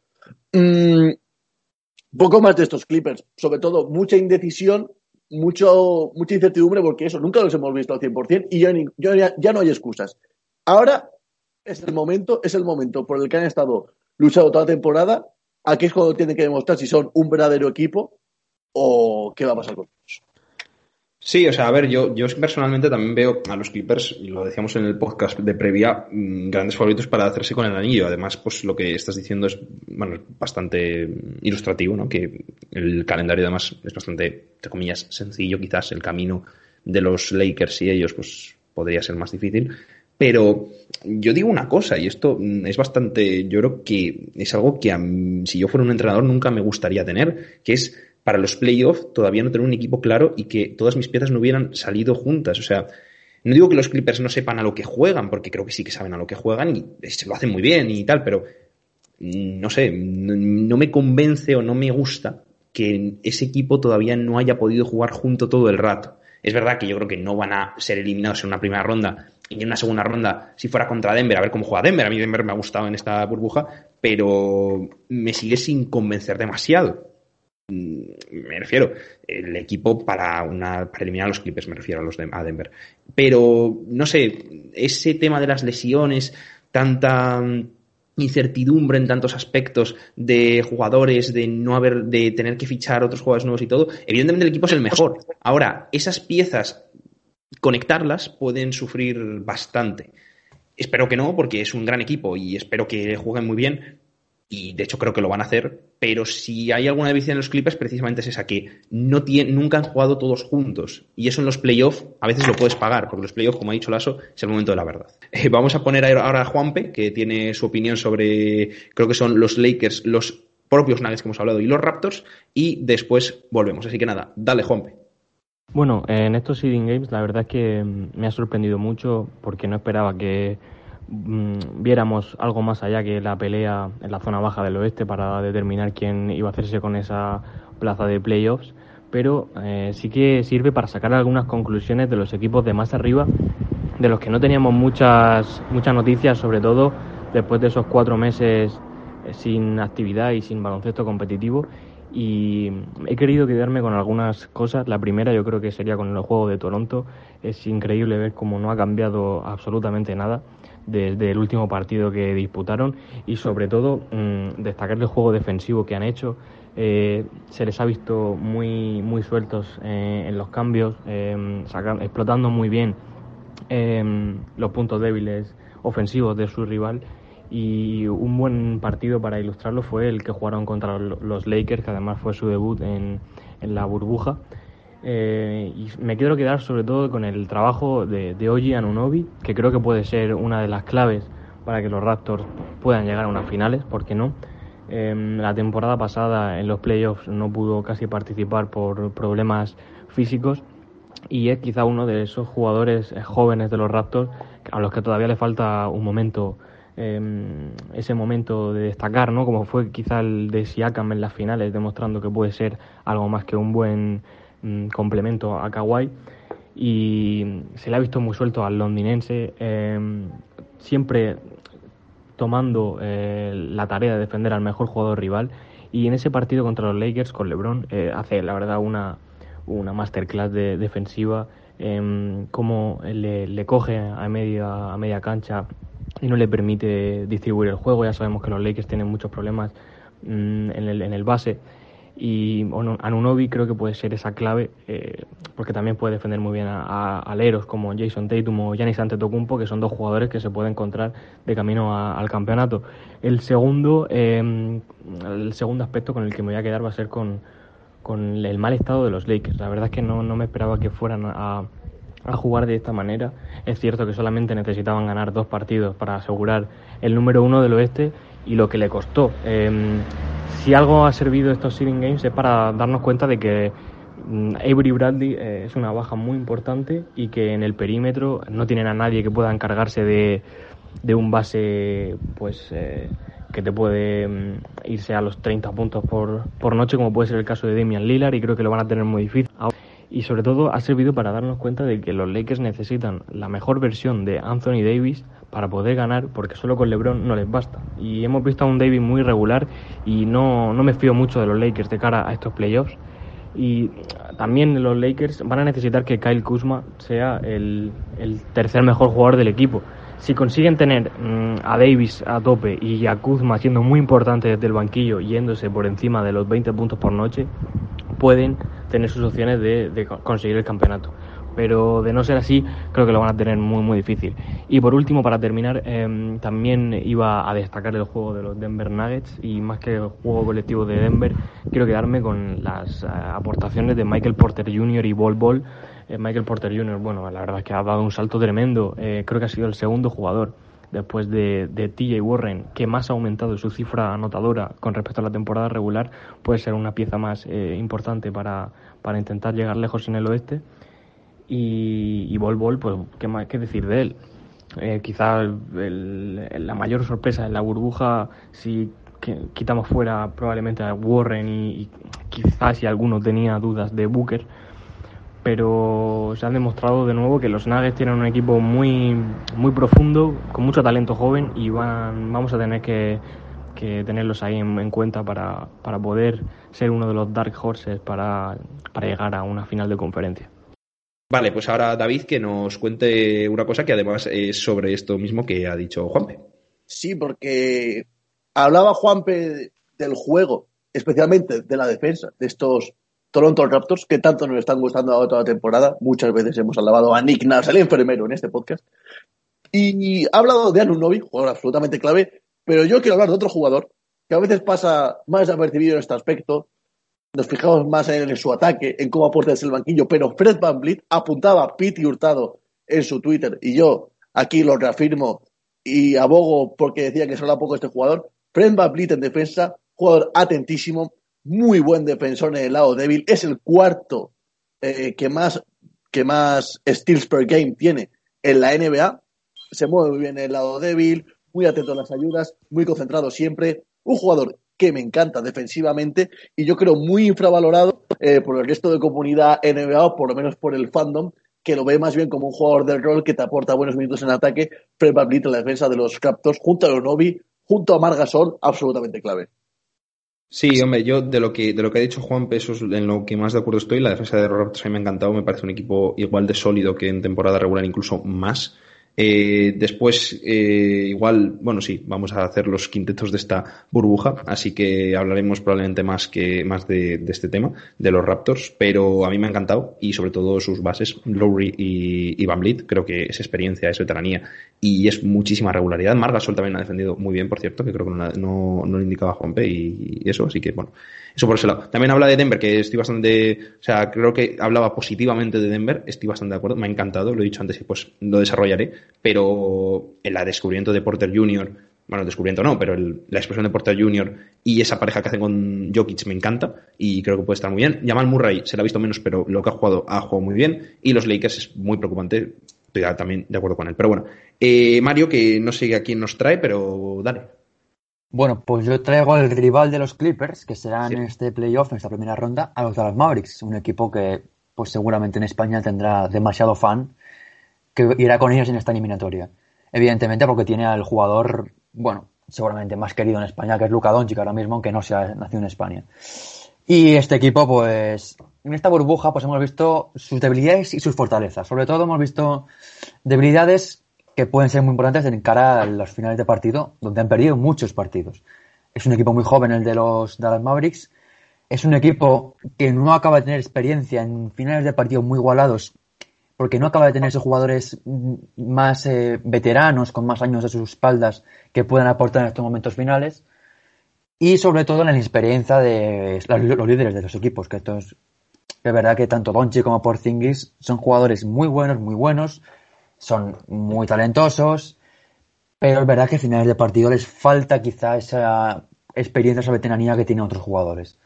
Mm, poco más de estos Clippers, sobre todo mucha indecisión, mucho, mucha incertidumbre, porque eso nunca los hemos visto al 100% y ya, ya, ya no hay excusas. Ahora es el momento, es el momento por el que han estado luchando toda la temporada. Aquí es cuando tienen que demostrar si son un verdadero equipo o qué va a pasar con ellos. Sí, o sea, a ver, yo, yo personalmente también veo a los Clippers, y lo decíamos en el podcast de previa, mm, grandes favoritos para hacerse con el anillo. Además, pues lo que estás diciendo es, bueno, bastante ilustrativo, ¿no? Que el calendario además es bastante, entre comillas, sencillo, quizás el camino de los Lakers y ellos, pues podría ser más difícil. Pero yo digo una cosa, y esto mm, es bastante, yo creo que es algo que si yo fuera un entrenador nunca me gustaría tener, que es para los playoffs todavía no tener un equipo claro y que todas mis piezas no hubieran salido juntas. O sea, no digo que los Clippers no sepan a lo que juegan, porque creo que sí que saben a lo que juegan y se lo hacen muy bien y tal, pero mm, no sé, no me convence o no me gusta que ese equipo todavía no haya podido jugar junto todo el rato. Es verdad que yo creo que no van a ser eliminados en una primera ronda y en una segunda ronda, si fuera contra Denver, a ver cómo juega Denver. A mí Denver me ha gustado en esta burbuja, pero me sigue sin convencer demasiado. Mm, me refiero, el equipo para, una, para eliminar a los Clippers, me refiero a los de, a Denver. Pero, no sé, ese tema de las lesiones, tanta incertidumbre en tantos aspectos de jugadores, de no haber, de tener que fichar otros jugadores nuevos y todo, evidentemente el equipo es el mejor. Ahora, esas piezas, conectarlas pueden sufrir bastante. Espero que no, porque es un gran equipo y espero que jueguen muy bien, y de hecho creo que lo van a hacer, pero si hay alguna debilidad en los Clippers, precisamente es esa, que no tiene, nunca han jugado todos juntos. Y eso en los playoffs a veces lo puedes pagar, porque los playoffs, como ha dicho Lasso, es el momento de la verdad. (laughs) Eh, vamos a poner ahora a Juanpe, que tiene su opinión sobre, creo que son los Lakers, los propios Nuggets que hemos hablado y los Raptors, y después volvemos. Así que nada, dale Juanpe. Bueno, en estos seeding games la verdad es que me ha sorprendido mucho porque no esperaba que Mm, viéramos algo más allá que la pelea en la zona baja del oeste para determinar quién iba a hacerse con esa plaza de playoffs, pero eh, sí que sirve para sacar algunas conclusiones de los equipos de más arriba, de los que no teníamos muchas, muchas noticias, sobre todo después de esos cuatro meses eh, sin actividad y sin baloncesto competitivo. Y he querido quedarme con algunas cosas. La primera yo creo que sería con el juego de Toronto. Es increíble ver cómo no ha cambiado absolutamente nada desde el último partido que disputaron y sobre todo mm, destacar el juego defensivo que han hecho. Eh, se les ha visto muy, muy sueltos eh, en los cambios, em, explotando muy bien em, los puntos débiles ofensivos de su rival y un buen partido para ilustrarlo fue el que jugaron contra los Lakers, que además fue su debut en, en la burbuja. Eh, y me quiero quedar sobre todo con el trabajo de, de Oji Anunobi, que creo que puede ser una de las claves para que los Raptors puedan llegar a unas finales, ¿por qué no? Em, la temporada pasada en los playoffs no pudo casi participar por problemas físicos y es quizá uno de esos jugadores eh, jóvenes de los Raptors a los que todavía le falta un momento, em, ese momento de destacar, ¿no? Como fue quizá el de Siakam en las finales, demostrando que puede ser algo más que un buen Complemento a Kawhi. Y se le ha visto muy suelto al londinense, em, siempre tomando eh, la tarea de defender al mejor jugador rival. Y en ese partido contra los Lakers con LeBron eh, hace la verdad una, una masterclass de, defensiva, em, como le, le, coge a media, a media cancha y no le permite distribuir el juego, ya sabemos que los Lakers tienen muchos problemas mm, en, el, en el base y Anunobi creo que puede ser esa clave eh, porque también puede defender muy bien a, aleros como Jason Tatum o Giannis Antetokounmpo que son dos jugadores que se pueden encontrar de camino al campeonato. El segundo em, el segundo aspecto con el que me voy a quedar va a ser con, con el mal estado de los Lakers. La verdad es que no, no me esperaba que fueran a, a jugar de esta manera. Es cierto que solamente necesitaban ganar dos partidos para asegurar el número uno del oeste y lo que le costó. Eh, si algo ha servido estos seeding games es para darnos cuenta de que mm, Avery Bradley eh, es una baja muy importante y que en el perímetro no tienen a nadie que pueda encargarse de, de un base pues eh, que te puede mm, irse a los 30 puntos por, por noche como puede ser el caso de Damian Lillard y creo que lo van a tener muy difícil y sobre todo ha servido para darnos cuenta de que los Lakers necesitan la mejor versión de Anthony Davis para poder ganar, porque solo con LeBron no les basta. Y hemos visto a un Davis muy regular y no, no me fío mucho de los Lakers de cara a estos playoffs. Y también los Lakers van a necesitar que Kyle Kuzma sea el, el tercer mejor jugador del equipo. Si consiguen tener mm, a Davis a tope y a Kuzma siendo muy importante desde el banquillo, yéndose por encima de los 20 puntos por noche, pueden tener sus opciones de, de conseguir el campeonato pero de no ser así, creo que lo van a tener muy, muy difícil. Y por último, para terminar, eh, también iba a destacar el juego de los Denver Nuggets y más que el juego colectivo de Denver, quiero quedarme con las eh, aportaciones de Michael Porter Jr. y Bol Bol. Eh, Michael Porter Jr., bueno, la verdad es que ha dado un salto tremendo, creo que ha sido el segundo jugador después de, de TJ Warren, que más ha aumentado su cifra anotadora con respecto a la temporada regular, puede ser una pieza más importante para, para intentar llegar lejos en el oeste. Y, y Bol Bol, pues, ¿qué más que decir de él? Eh, quizás la mayor sorpresa en la burbuja, si quitamos fuera probablemente a Warren y, quizás si alguno tenía dudas de Booker, pero se han demostrado de nuevo que los Nuggets tienen un equipo muy, muy profundo, con mucho talento joven y van, vamos a tener que, que tenerlos ahí en, en cuenta para, para, poder ser uno de los Dark Horses para, para llegar a una final de conferencia. Vale, pues ahora David que nos cuente una cosa que además es sobre esto mismo que ha dicho Juanpe. Sí, porque hablaba Juanpe del juego, especialmente de la defensa de estos Toronto Raptors que tanto nos están gustando toda la temporada. Muchas veces hemos alabado a Nick Nurse, el enfermero, en este podcast. Y ha hablado de Anunobi, jugador absolutamente clave, pero yo quiero hablar de otro jugador que a veces pasa más desapercibido en este aspecto, nos fijamos más en, su ataque, en cómo aporta desde el banquillo, pero Fred Van Vliet apuntaba a Pete Hurtado en su Twitter y yo aquí lo reafirmo y abogo porque decía que solo poco este jugador. Fred Van Vliet en defensa, jugador atentísimo, muy buen defensor en el lado débil, es el cuarto eh, que más que más steals per game tiene en la NBA, se mueve muy bien en el lado débil, muy atento a las ayudas, muy concentrado siempre, un jugador que me encanta defensivamente y yo creo muy infravalorado eh, por el resto de comunidad NBA o por lo menos por el fandom que lo ve más bien como un jugador del rol que te aporta buenos minutos en ataque, Fred en la defensa de los Raptors, junto a Lonovi, junto a Margasol, absolutamente clave. Sí, hombre, yo de lo que de lo que ha dicho Juan eso es en lo que más de acuerdo estoy. La defensa de Raptors a mí me ha encantado, me parece un equipo igual de sólido que en temporada regular, incluso más. Eh, después, eh, igual, bueno, sí, vamos a hacer los quintetos de esta burbuja, así que hablaremos probablemente más que más de, de este tema, de los Raptors, pero a mí me ha encantado y sobre todo sus bases, Lowry y, y Van creo que es experiencia, es veteranía y es muchísima regularidad. Margasol también ha defendido muy bien, por cierto, que creo que no, no, no lo indicaba Juanpe y, y eso, así que bueno, eso por ese lado. También habla de Denver, que estoy bastante, o sea, creo que hablaba positivamente de Denver, estoy bastante de acuerdo, me ha encantado, lo he dicho antes y pues lo desarrollaré, pero el descubrimiento de Porter Jr., bueno, descubrimiento no, pero el, la expresión de Porter Jr. y esa pareja que hacen con Jokic me encanta y creo que puede estar muy bien. Jamal Murray se la ha visto menos, pero lo que ha jugado ha jugado muy bien y los Lakers es muy preocupante, estoy también de acuerdo con él. Pero bueno, eh, Mario, que no sé a quién nos trae, pero dale. Bueno, pues yo traigo al rival de los Clippers, que serán sí. en este playoff, en esta primera ronda, a los Dallas Mavericks, un equipo que pues seguramente en España tendrá demasiado fan que irá con ellos en esta eliminatoria. Evidentemente porque tiene al jugador, bueno, seguramente más querido en España, que es Luka Doncic ahora mismo, aunque no sea nacido en España. Y este equipo, pues, en esta burbuja, pues hemos visto sus debilidades y sus fortalezas. Sobre todo hemos visto debilidades que pueden ser muy importantes en cara a los finales de partido, donde han perdido muchos partidos. Es un equipo muy joven el de los Dallas Mavericks. Es un equipo que no acaba de tener experiencia en finales de partido muy igualados, porque no acaba de tener esos jugadores más eh, veteranos, con más años a sus espaldas, que puedan aportar en estos momentos finales. Y sobre todo en la inexperiencia de los líderes de los equipos, que esto es, verdad que tanto Donchi como Porzingis son jugadores muy buenos, muy buenos, son muy talentosos, pero es verdad que a finales de partido les falta quizá esa experiencia, esa veteranía que tienen otros jugadores.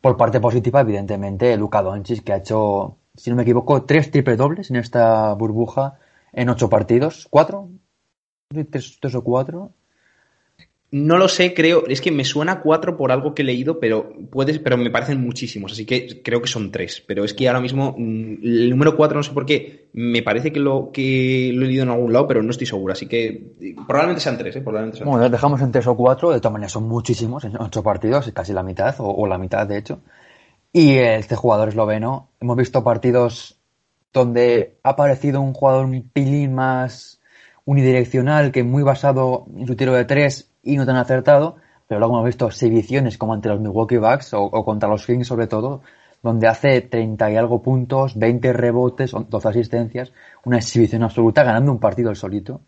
Por parte positiva, evidentemente, Luka Doncic, que ha hecho, si no me equivoco, tres triple dobles en esta burbuja en ocho partidos. ¿Cuatro? ¿Tres, tres o cuatro? No lo sé, creo, es que me suena cuatro por algo que he leído, pero puedes, pero me parecen muchísimos, así que creo que son tres. Pero es que ahora mismo mm, el número cuatro no sé por qué, me parece que lo que lo he leído en algún lado, pero no estoy seguro, así que probablemente sean tres, ¿eh? Probablemente sean bueno, dejamos en tres o cuatro, de todas maneras son muchísimos, en ocho partidos, casi la mitad, o, o la mitad de hecho. Y este jugador esloveno, hemos visto partidos donde ha aparecido un jugador un pilín más unidireccional, que muy basado en su tiro de tres, y no tan acertado, pero luego hemos visto exhibiciones como ante los Milwaukee Bucks o, o, contra los Kings sobre todo, donde hace 30 y algo puntos, 20 rebotes, 12 asistencias, una exhibición absoluta, ganando un partido el solito.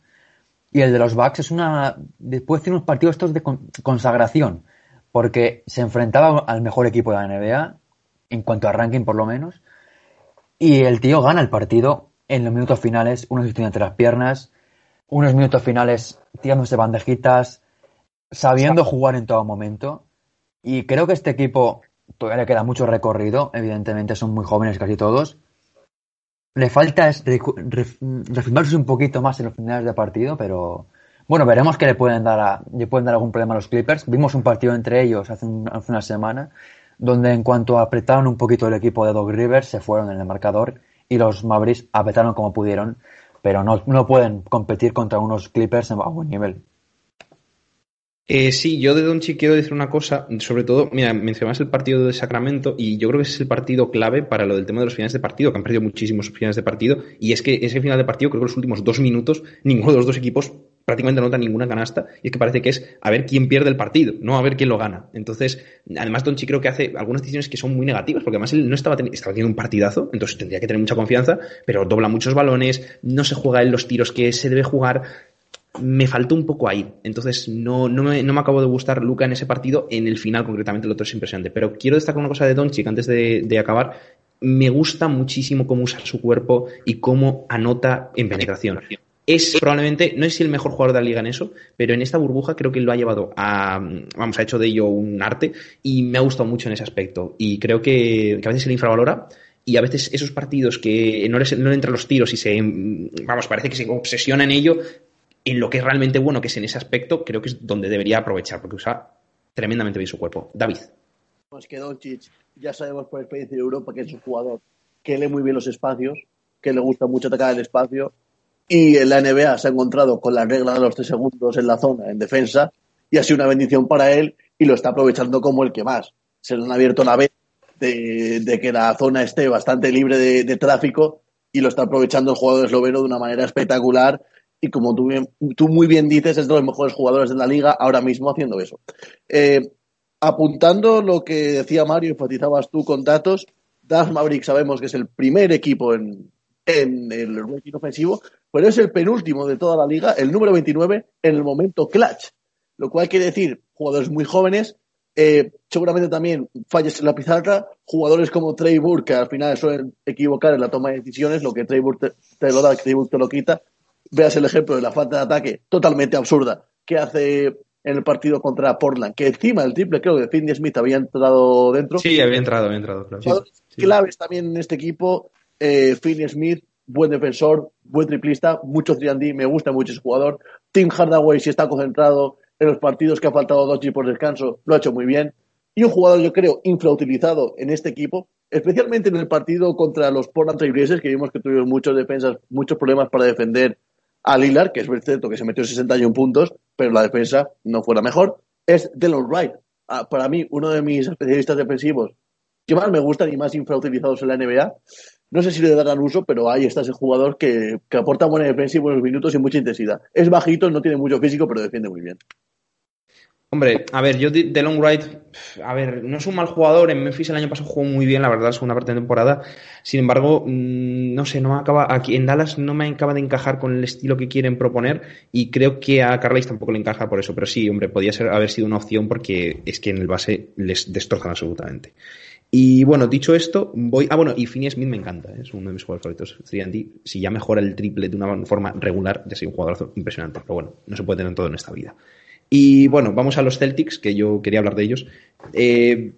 Y el de los Bucks es una, después de unos partidos estos de consagración, porque se enfrentaba al mejor equipo de la NBA, en cuanto a ranking por lo menos, y el tío gana el partido en los minutos finales, unos entre las piernas, unos minutos finales tirándose bandejitas, sabiendo jugar en todo momento. Y creo que este equipo todavía le queda mucho recorrido, evidentemente son muy jóvenes casi todos. Le falta es reafirmarse un poquito más en los finales de partido, pero bueno, veremos que le pueden dar le pueden dar algún problema a los Clippers. Vimos un partido entre ellos hace, hace una semana, donde en cuanto apretaron un poquito el equipo de Dog Rivers, se fueron en el marcador y los Mavericks apretaron como pudieron, pero no, no pueden competir contra unos Clippers a buen nivel. Eh, sí, yo de Donchi quiero decir una cosa, sobre todo, mira, mencionabas el partido de Sacramento y yo creo que ese es el partido clave para lo del tema de los finales de partido, que han perdido muchísimos finales de partido, y es que ese final de partido, creo que los últimos dos minutos, ninguno de los dos equipos prácticamente no nota ninguna canasta, y es que parece que es a ver quién pierde el partido, no a ver quién lo gana. Entonces, además Donchi creo que hace algunas decisiones que son muy negativas, porque además él no estaba, estaba teniendo un partidazo, entonces tendría que tener mucha confianza, pero dobla muchos balones, no se juega en los tiros que se debe jugar, me faltó un poco ahí. Entonces, no, no, me, no me acabo de gustar Luca en ese partido. En el final, concretamente, el otro es impresionante. Pero quiero destacar una cosa de Doncic antes de, acabar. Me gusta muchísimo cómo usa su cuerpo y cómo anota en penetración. Es probablemente, no es el mejor jugador de la liga en eso, pero en esta burbuja creo que lo ha llevado a, vamos, ha hecho de ello un arte y me ha gustado mucho en ese aspecto. Y creo que, que a veces se le infravalora y a veces esos partidos que no, les, no le entran los tiros y se, vamos, parece que se obsesiona en ello, en lo que es realmente bueno, que es en ese aspecto, creo que es donde debería aprovechar, porque usa tremendamente bien su cuerpo. David. Pues que Doncic, ya sabemos por experiencia de Europa que es un jugador que lee muy bien los espacios, que le gusta mucho atacar el espacio, y en la NBA se ha encontrado con la regla de los tres segundos en la zona, en defensa, y ha sido una bendición para él, y lo está aprovechando como el que más. Se le han abierto la vez de, que la zona esté bastante libre de, de tráfico, y lo está aprovechando el jugador esloveno de una manera espectacular y como tú, tú, muy bien dices, es de los mejores jugadores de la liga ahora mismo haciendo eso. Eh, apuntando lo que decía Mario, enfatizabas tú con datos, Dallas Maverick sabemos que es el primer equipo en, en el ranking ofensivo, pero es el penúltimo de toda la liga, el número 29 en el momento clutch, lo cual quiere decir jugadores muy jóvenes, eh, seguramente también falles en la pizarra, jugadores como Trey Burke, que al final suelen equivocar en la toma de decisiones, lo que Trey Burke te, lo da, Trey Burke te lo quita, veas el ejemplo de la falta de ataque totalmente absurda que hace en el partido contra Portland, que encima el triple creo que Finney Smith había entrado dentro. Sí, había entrado, había entrado, claro. Claves también en este equipo, eh, Finney Smith, buen defensor, buen triplista, mucho 3 me gusta mucho ese jugador. Tim Hardaway, si está concentrado en los partidos que ha faltado dos por descanso, lo ha hecho muy bien. Y un jugador, yo creo, infrautilizado en este equipo, especialmente en el partido contra los Portland Trailblazers, que vimos que tuvieron muchos defensas, muchos problemas para defender a Lillard, que es cierto que se metió 61 puntos, pero la defensa no fue la mejor, es Delon Wright. Ah, para mí, uno de mis especialistas defensivos que más me gustan y más infrautilizados en la NBA. No sé si le darán uso, pero ahí está ese jugador que, que aporta buena defensa y buenos minutos y mucha intensidad. Es bajito, no tiene mucho físico, pero defiende muy bien. Hombre, a ver, yo de Long Wright, a ver, no es un mal jugador. En Memphis el año pasado jugó muy bien, la verdad, segunda parte de temporada. Sin embargo, mm, no sé, no me acaba, aquí en Dallas no me acaba de encajar con el estilo que quieren proponer y creo que a Carlisle tampoco le encaja por eso. Pero sí, hombre, podría ser, haber sido una opción porque es que en el base les destrozan absolutamente. Y bueno, dicho esto, voy. Ah, bueno, y Finney Smith me encanta, ¿eh? es uno de mis jugadores favoritos. 3 si ya mejora el triple de una forma regular, ya sería un jugador impresionante. Pero bueno, no se puede tener todo en esta vida. Y bueno, vamos a los Celtics, que yo quería hablar de ellos. Eh,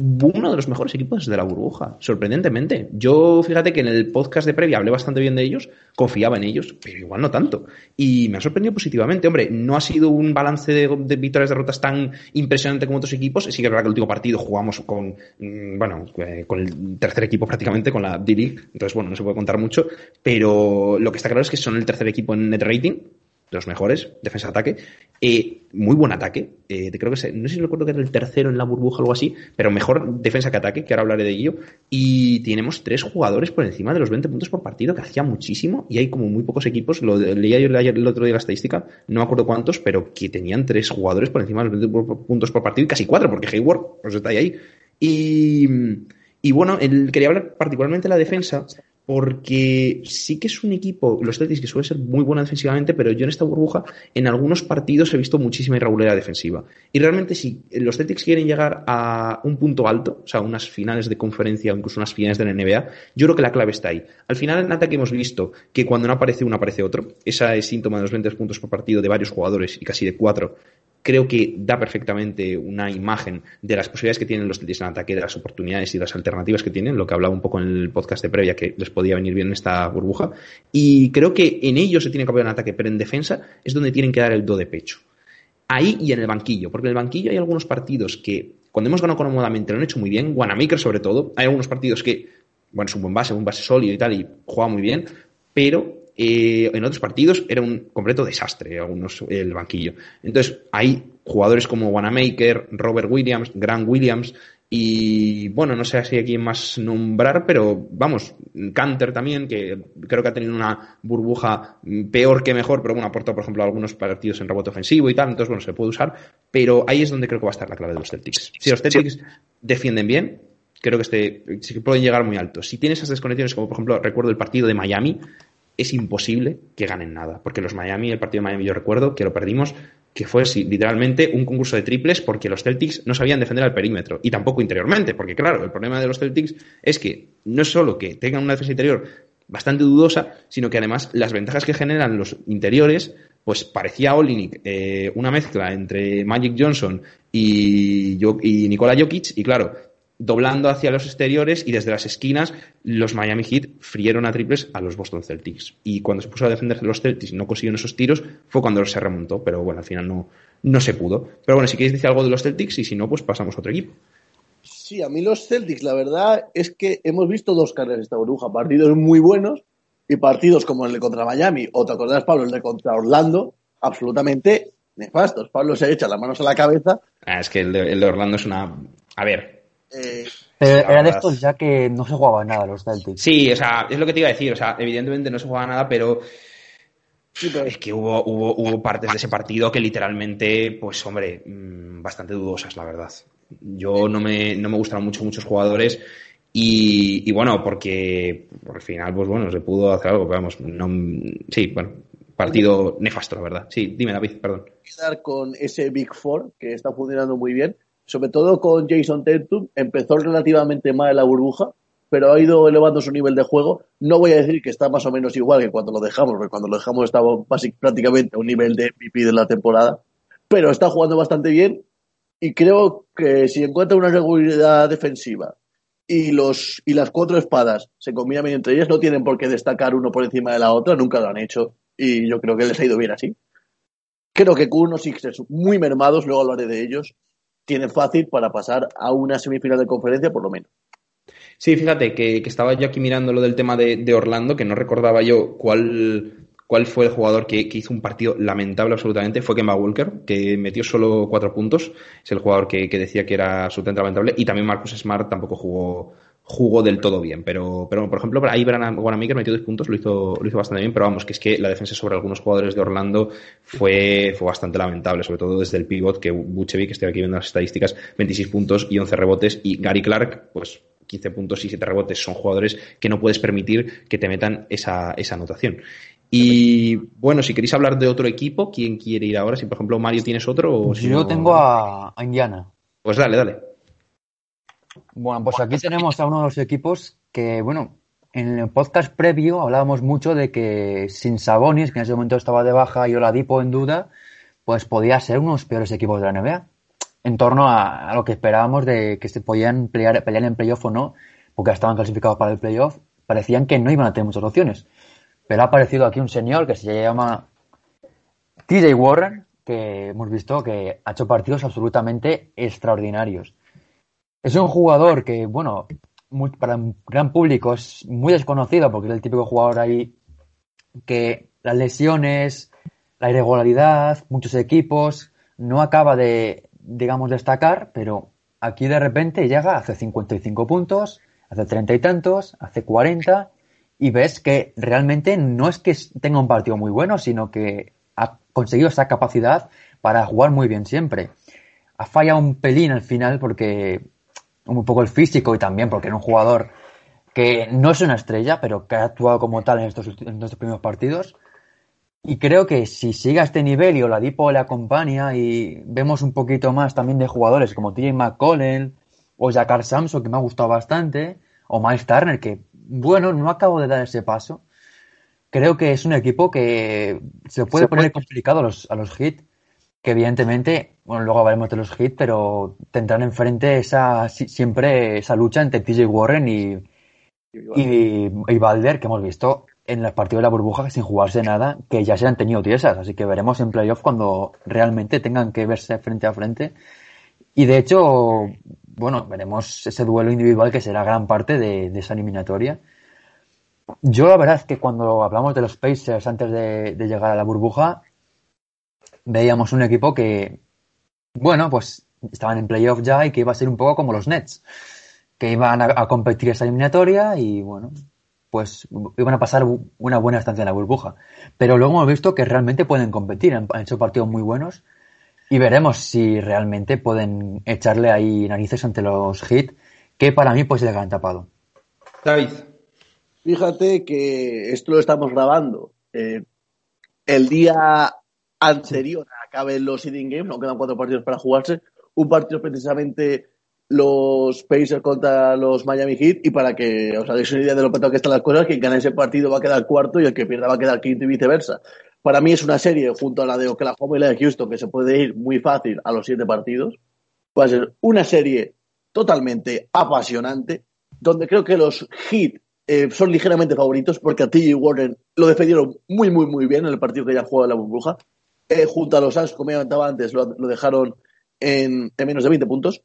uno de los mejores equipos de la burbuja, sorprendentemente. Yo, fíjate que en el podcast de previa hablé bastante bien de ellos, confiaba en ellos, pero igual no tanto. Y me ha sorprendido positivamente. Hombre, no ha sido un balance de, victorias y derrotas tan impresionante como otros equipos. Sí que es verdad que el último partido jugamos con, mm, bueno, eh, con el tercer equipo prácticamente, con la D-League. Entonces, bueno, no se puede contar mucho. Pero lo que está claro es que son el tercer equipo en net rating los mejores, defensa-ataque. Eh, muy buen ataque. Eh, creo que no sé si recuerdo que era el tercero en la burbuja o algo así, pero mejor defensa que ataque, que ahora hablaré de ello. Y tenemos tres jugadores por encima de los 20 puntos por partido, que hacía muchísimo. Y hay como muy pocos equipos, lo leía yo el otro día la estadística, no me acuerdo cuántos, pero que tenían tres jugadores por encima de los 20 puntos por partido y casi cuatro, porque Hayward pues está ahí. Y Y bueno, el, quería hablar particularmente de la defensa, porque sí que es un equipo, los Celtics, que suele ser muy buena defensivamente, pero yo en esta burbuja, en algunos partidos he visto muchísima irregularidad defensiva. Y realmente, si los Celtics quieren llegar a un punto alto, o sea, unas finales de conferencia o incluso unas finales de la NBA, yo creo que la clave está ahí. Al final, en ataque hemos visto que cuando no aparece uno, aparece otro. Esa es síntoma de los 20 puntos por partido de varios jugadores y casi de cuatro creo que da perfectamente una imagen de las posibilidades que tienen los Celtics en ataque, de las oportunidades y las alternativas que tienen, lo que hablaba un poco en el podcast de previa, que les podía venir bien en esta burbuja. Y creo que en ellos se tiene que apoyar en ataque, pero en defensa es donde tienen que dar el do de pecho. Ahí y en el banquillo, porque en el banquillo hay algunos partidos que, cuando hemos ganado cómodamente, lo han hecho muy bien, Wanamaker sobre todo, hay algunos partidos que, bueno, es un buen base, un base sólido y tal, y juega muy bien, pero eh, en otros partidos era un completo desastre algunos, el banquillo. Entonces, hay jugadores como Wanamaker, Robert Williams, Grant Williams y bueno, no sé si hay quién más nombrar, pero vamos, Canter también, que creo que ha tenido una burbuja peor que mejor, pero bueno, aportó por ejemplo algunos partidos en rebote ofensivo y tal, entonces bueno, se puede usar, pero ahí es donde creo que va a estar la clave de los Celtics. Si los Celtics defienden bien, creo que este, pueden llegar muy alto. Si tienes esas desconexiones, como por ejemplo recuerdo el partido de Miami, es imposible que ganen nada. Porque los Miami, el partido de Miami, yo recuerdo que lo perdimos, que fue literalmente un concurso de triples porque los Celtics no sabían defender al perímetro y tampoco interiormente. Porque, claro, el problema de los Celtics es que no es solo que tengan una defensa interior bastante dudosa, sino que además las ventajas que generan los interiores, pues parecía Olinik eh, una mezcla entre Magic Johnson y, y Nikola Jokic, y claro, doblando hacia los exteriores y desde las esquinas los Miami Heat frieron a triples a los Boston Celtics. Y cuando se puso a defender los Celtics y no consiguieron esos tiros, fue cuando se remontó, pero bueno, al final no, no se pudo. Pero bueno, si queréis decir algo de los Celtics y si no, pues pasamos a otro equipo. Sí, a mí los Celtics, la verdad es que hemos visto dos carreras esta burbuja, partidos muy buenos y partidos como el de contra Miami, o te acordás, Pablo, el de contra Orlando, absolutamente nefastos. Pablo se echa las manos a la cabeza. Ah, es que el de, el de Orlando es una... A ver, eh, era de estos ya que no se jugaba nada los Celtics. Sí, o sea, es lo que te iba a decir. O sea, evidentemente no se jugaba nada, pero. Es que hubo, hubo, hubo partes de ese partido que literalmente, pues hombre, mm, bastante dudosas, la verdad. Yo no me, no me gustaron mucho muchos jugadores y, bueno, porque al final, pues bueno, se pudo hacer algo, pero vamos, no, sí, bueno, partido nefasto, la verdad. Sí, dime David, perdón. Quedar con ese Big Four que está funcionando muy bien sobre todo con Jason Tatum, empezó relativamente mal la burbuja, pero ha ido elevando su nivel de juego. No voy a decir que está más o menos igual que cuando lo dejamos, porque cuando lo dejamos estaba prácticamente a un nivel de MVP de la temporada, pero está jugando bastante bien y creo que si encuentra una regularidad defensiva y, los, y las cuatro espadas se combinan bien entre ellas, no tienen por qué destacar uno por encima de la otra, nunca lo han hecho y yo creo que les ha ido bien así. Creo que con unos Sixers muy mermados, luego hablaré de ellos, tiene fácil para pasar a una semifinal de conferencia, por lo menos. Sí, fíjate que, estaba yo aquí mirando lo del tema de, Orlando, que no recordaba yo cuál, cuál fue el jugador que, hizo un partido lamentable absolutamente. Fue Kemba Walker, que metió solo cuatro puntos. Es el jugador que, que decía que era absolutamente lamentable. Y también Marcus Smart tampoco jugó, jugó del todo bien. Pero, pero por ejemplo, ahí Wanamaker metió dos puntos, lo hizo, lo hizo bastante bien, pero vamos, que es que la defensa sobre algunos jugadores de Orlando fue, fue bastante lamentable, sobre todo desde el pivot, que Buchevic, estoy aquí viendo las estadísticas, 26 puntos y 11 rebotes, y Gary Clark, pues 15 puntos y 7 rebotes, son jugadores que no puedes permitir que te metan esa, esa anotación. Y bueno, si queréis hablar de otro equipo, ¿quién quiere ir ahora? Si por ejemplo Mario tienes otro o si Yo tengo a Indiana. Pues dale, dale. Bueno, pues aquí tenemos a uno de los equipos que, bueno, en el podcast previo hablábamos mucho de que sin Sabonis, que en ese momento estaba de baja y Oladipo en duda, pues podía ser uno de los peores equipos de la NBA. En torno a, lo que esperábamos de que se podían pelear, pelear en playoff o no, porque estaban clasificados para el playoff, parecían que no iban a tener muchas opciones. Pero ha aparecido aquí un señor que se llama TJ Warren, que hemos visto que ha hecho partidos absolutamente extraordinarios. Es un jugador que, bueno, para un gran público es muy desconocido porque es el típico jugador ahí que las lesiones, la irregularidad, muchos equipos, no acaba de, digamos, destacar, pero aquí de repente llega, hace 55 puntos, hace 30 y tantos, hace 40, y ves que realmente no es que tenga un partido muy bueno, sino que ha conseguido esa capacidad para jugar muy bien siempre. Ha fallado un pelín al final porque un poco el físico y también porque era un jugador que no es una estrella, pero que ha actuado como tal en estos, en estos primeros partidos. Y creo que si sigue a este nivel y Oladipo le acompaña y vemos un poquito más también de jugadores como TJ McCollum o Jakar Samson, que me ha gustado bastante, o Miles Turner, que bueno, no acabo de dar ese paso. Creo que es un equipo que se puede Se poner complicado a los, a los hits, que evidentemente, bueno, luego hablaremos de los hits, pero tendrán enfrente esa, si- siempre esa lucha entre TJ Warren y, y, y Balder que hemos visto en los partidos de la burbuja sin jugarse nada, que ya se han tenido tiesas, así que veremos en playoff cuando realmente tengan que verse frente a frente. Y de hecho, bueno, veremos ese duelo individual que será gran parte de, de esa eliminatoria. Yo la verdad es que cuando hablamos de los Pacers antes de, de llegar a la burbuja, veíamos un equipo que, bueno, pues estaban en playoff ya y que iba a ser un poco como los Nets que iban a, a competir esa eliminatoria y bueno, pues iban a pasar una buena estancia en la burbuja. Pero luego hemos visto que realmente pueden competir, han, han hecho partidos muy buenos y veremos si realmente pueden echarle ahí narices ante los hits, que para mí pues les han tapado. David. Fíjate que esto lo estamos grabando eh, el día anterior a acaben los seeding games, no quedan cuatro partidos para jugarse. Un partido precisamente los Pacers contra los Miami Heat y para que os hagáis una idea de lo que están las cosas, quien gane ese partido va a quedar cuarto y el que pierda va a quedar quinto y viceversa. Para mí es una serie junto a la de Oklahoma y la de Houston que se puede ir muy fácil a los siete partidos. Va a ser una serie totalmente apasionante donde creo que los Heat eh, son ligeramente favoritos porque a TJ Warren lo defendieron muy, muy, muy bien en el partido que ya jugó la burbuja. Eh, junto a los Suns, como ya comentaba antes, lo, lo dejaron en, en menos de 20 puntos.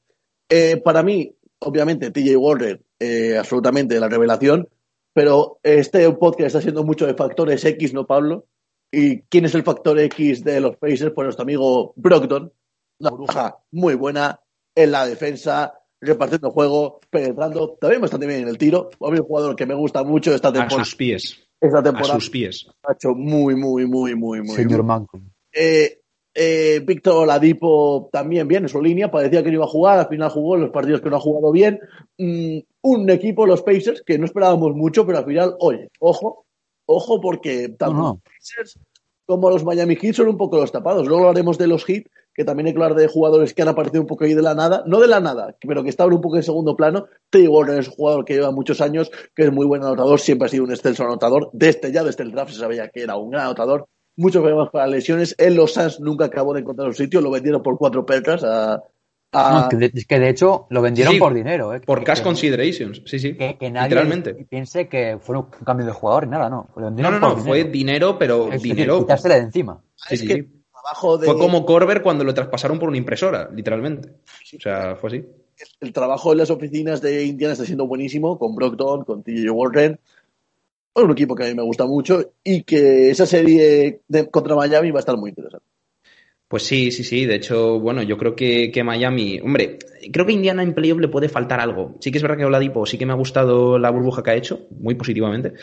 Eh, para mí, obviamente, TJ Warren, eh, absolutamente la revelación, pero este podcast está siendo mucho de factores X, ¿no, Pablo? ¿Y quién es el factor X de los Pacers? Pues nuestro amigo Brogdon, una burbuja muy buena en la defensa, repartiendo juego, penetrando, también bastante bien en el tiro. A mí un jugador que me gusta mucho esta A temporada. sus pies. Esta A temporada sus pies. ha hecho muy, muy, muy, muy, muy Señor. Malcolm. Eh, eh, Víctor Oladipo también bien en su línea, parecía que no iba a jugar, al final jugó en los partidos que no ha jugado bien. Mm, un equipo, los Pacers, que no esperábamos mucho, pero al final, oye, ojo, ojo, porque tanto No, los Pacers como los Miami Heat son un poco los tapados. Luego hablaremos de los Heat, que también hay que hablar de jugadores que han aparecido un poco ahí de la nada, no de la nada, pero que estaban un poco en segundo plano. Warren es un jugador que lleva muchos años, que es muy buen anotador, siempre ha sido un excelso anotador. Desde ya, desde el draft se sabía que era un gran anotador. Muchos problemas para lesiones. En los Suns nunca acabó de encontrar un sitio, lo vendieron por cuatro percas a... a- No, que de, es que de hecho lo vendieron Sí, por dinero. ¿eh? Por Que- cash que- considerations. Sí, sí. Que, que nadie Literalmente. piense que fue un cambio de jugador, nada, no. Lo No, vendieron no, por no. Fue dinero. dinero, pero Es decir, dinero. quitársela de encima. Sí, es sí, que trabajo de... Fue como Corber cuando lo traspasaron por una impresora, literalmente. O sea, fue así. el trabajo en las oficinas de Indiana está siendo buenísimo, con Brockton, con TJ Warren. Un equipo que a mí me gusta mucho y que esa serie de- contra Miami va a estar muy interesante. Pues sí, sí, sí. De hecho, bueno, yo creo que, que Miami. Hombre, creo que Indiana en playoff le puede faltar algo. Sí que es verdad que Oladipo sí que me ha gustado la burbuja que ha hecho, muy positivamente.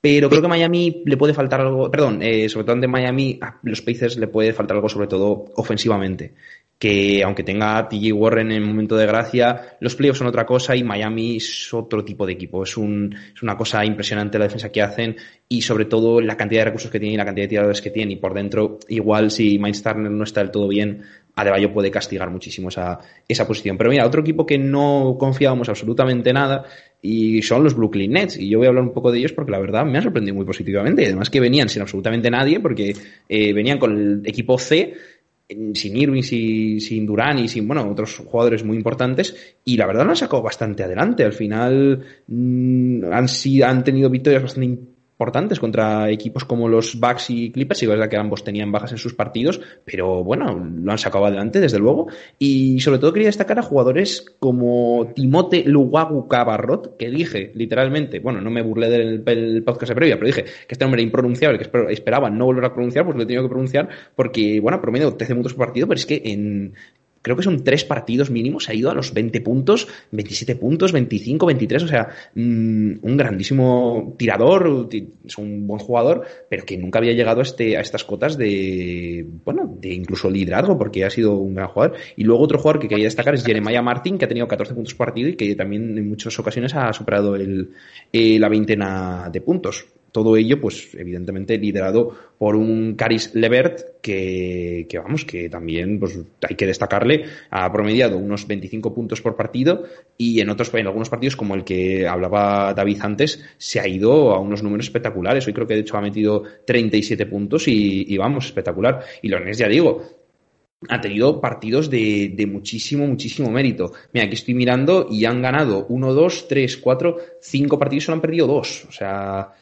Pero creo que Miami le puede faltar algo. Perdón, eh, sobre todo ante Miami, a los Pacers le puede faltar algo, sobre todo ofensivamente. Que aunque tenga a TJ Warren en momento de gracia, los playoffs son otra cosa y Miami es otro tipo de equipo. Es, un, es una cosa impresionante la defensa que hacen y sobre todo la cantidad de recursos que tiene y la cantidad de tiradores que tiene. Y por dentro, igual si Miles no está del todo bien, Adebayo puede castigar muchísimo esa, esa posición. Pero mira, otro equipo que no confiábamos absolutamente nada y son los Brooklyn Nets. Y yo voy a hablar un poco de ellos porque la verdad me ha sorprendido muy positivamente. Además que venían sin absolutamente nadie porque eh, venían con el equipo C sin Irving, sin, sin Durán y sin, bueno, otros jugadores muy importantes, y la verdad lo han sacado bastante adelante. Al final mm, han, sido, han tenido victorias bastante importantes contra equipos como los Bucks y Clippers, y es verdad que ambos tenían bajas en sus partidos, pero bueno, lo han sacado adelante, desde luego. Y sobre todo quería destacar a jugadores como Timote Luwagu Cabarrot, que dije, literalmente, bueno, no me burlé del, podcast de previa, pero dije que este hombre era impronunciable, que esperaba no volver a pronunciar, pues lo he tenido que pronunciar, porque, bueno, promedio 13 minutos por partido, pero es que en creo que son tres partidos mínimos, se ha ido a los 20 puntos, 27 puntos, 25, 23, o sea, mm, un grandísimo tirador, es un buen jugador, pero que nunca había llegado a, este, a estas cotas de, bueno, de incluso liderazgo, porque ha sido un gran jugador. Y luego otro jugador que quería destacar es Jeremiah Martin, que ha tenido 14 puntos por partido y que también en muchas ocasiones ha superado el, eh, la veintena de puntos todo ello, pues evidentemente liderado por un Caris Levert que, que, vamos, que también pues, hay que destacarle, ha promediado unos 25 puntos por partido y en otros, en algunos partidos como el que hablaba David antes, se ha ido a unos números espectaculares. Hoy creo que de hecho ha metido 37 puntos y, y vamos, espectacular. Y Leonés, ya digo, ha tenido partidos de, de, muchísimo, muchísimo mérito. Mira, aquí estoy mirando y han ganado 1, 2, 3, 4, 5 partidos solo han perdido 2. O sea,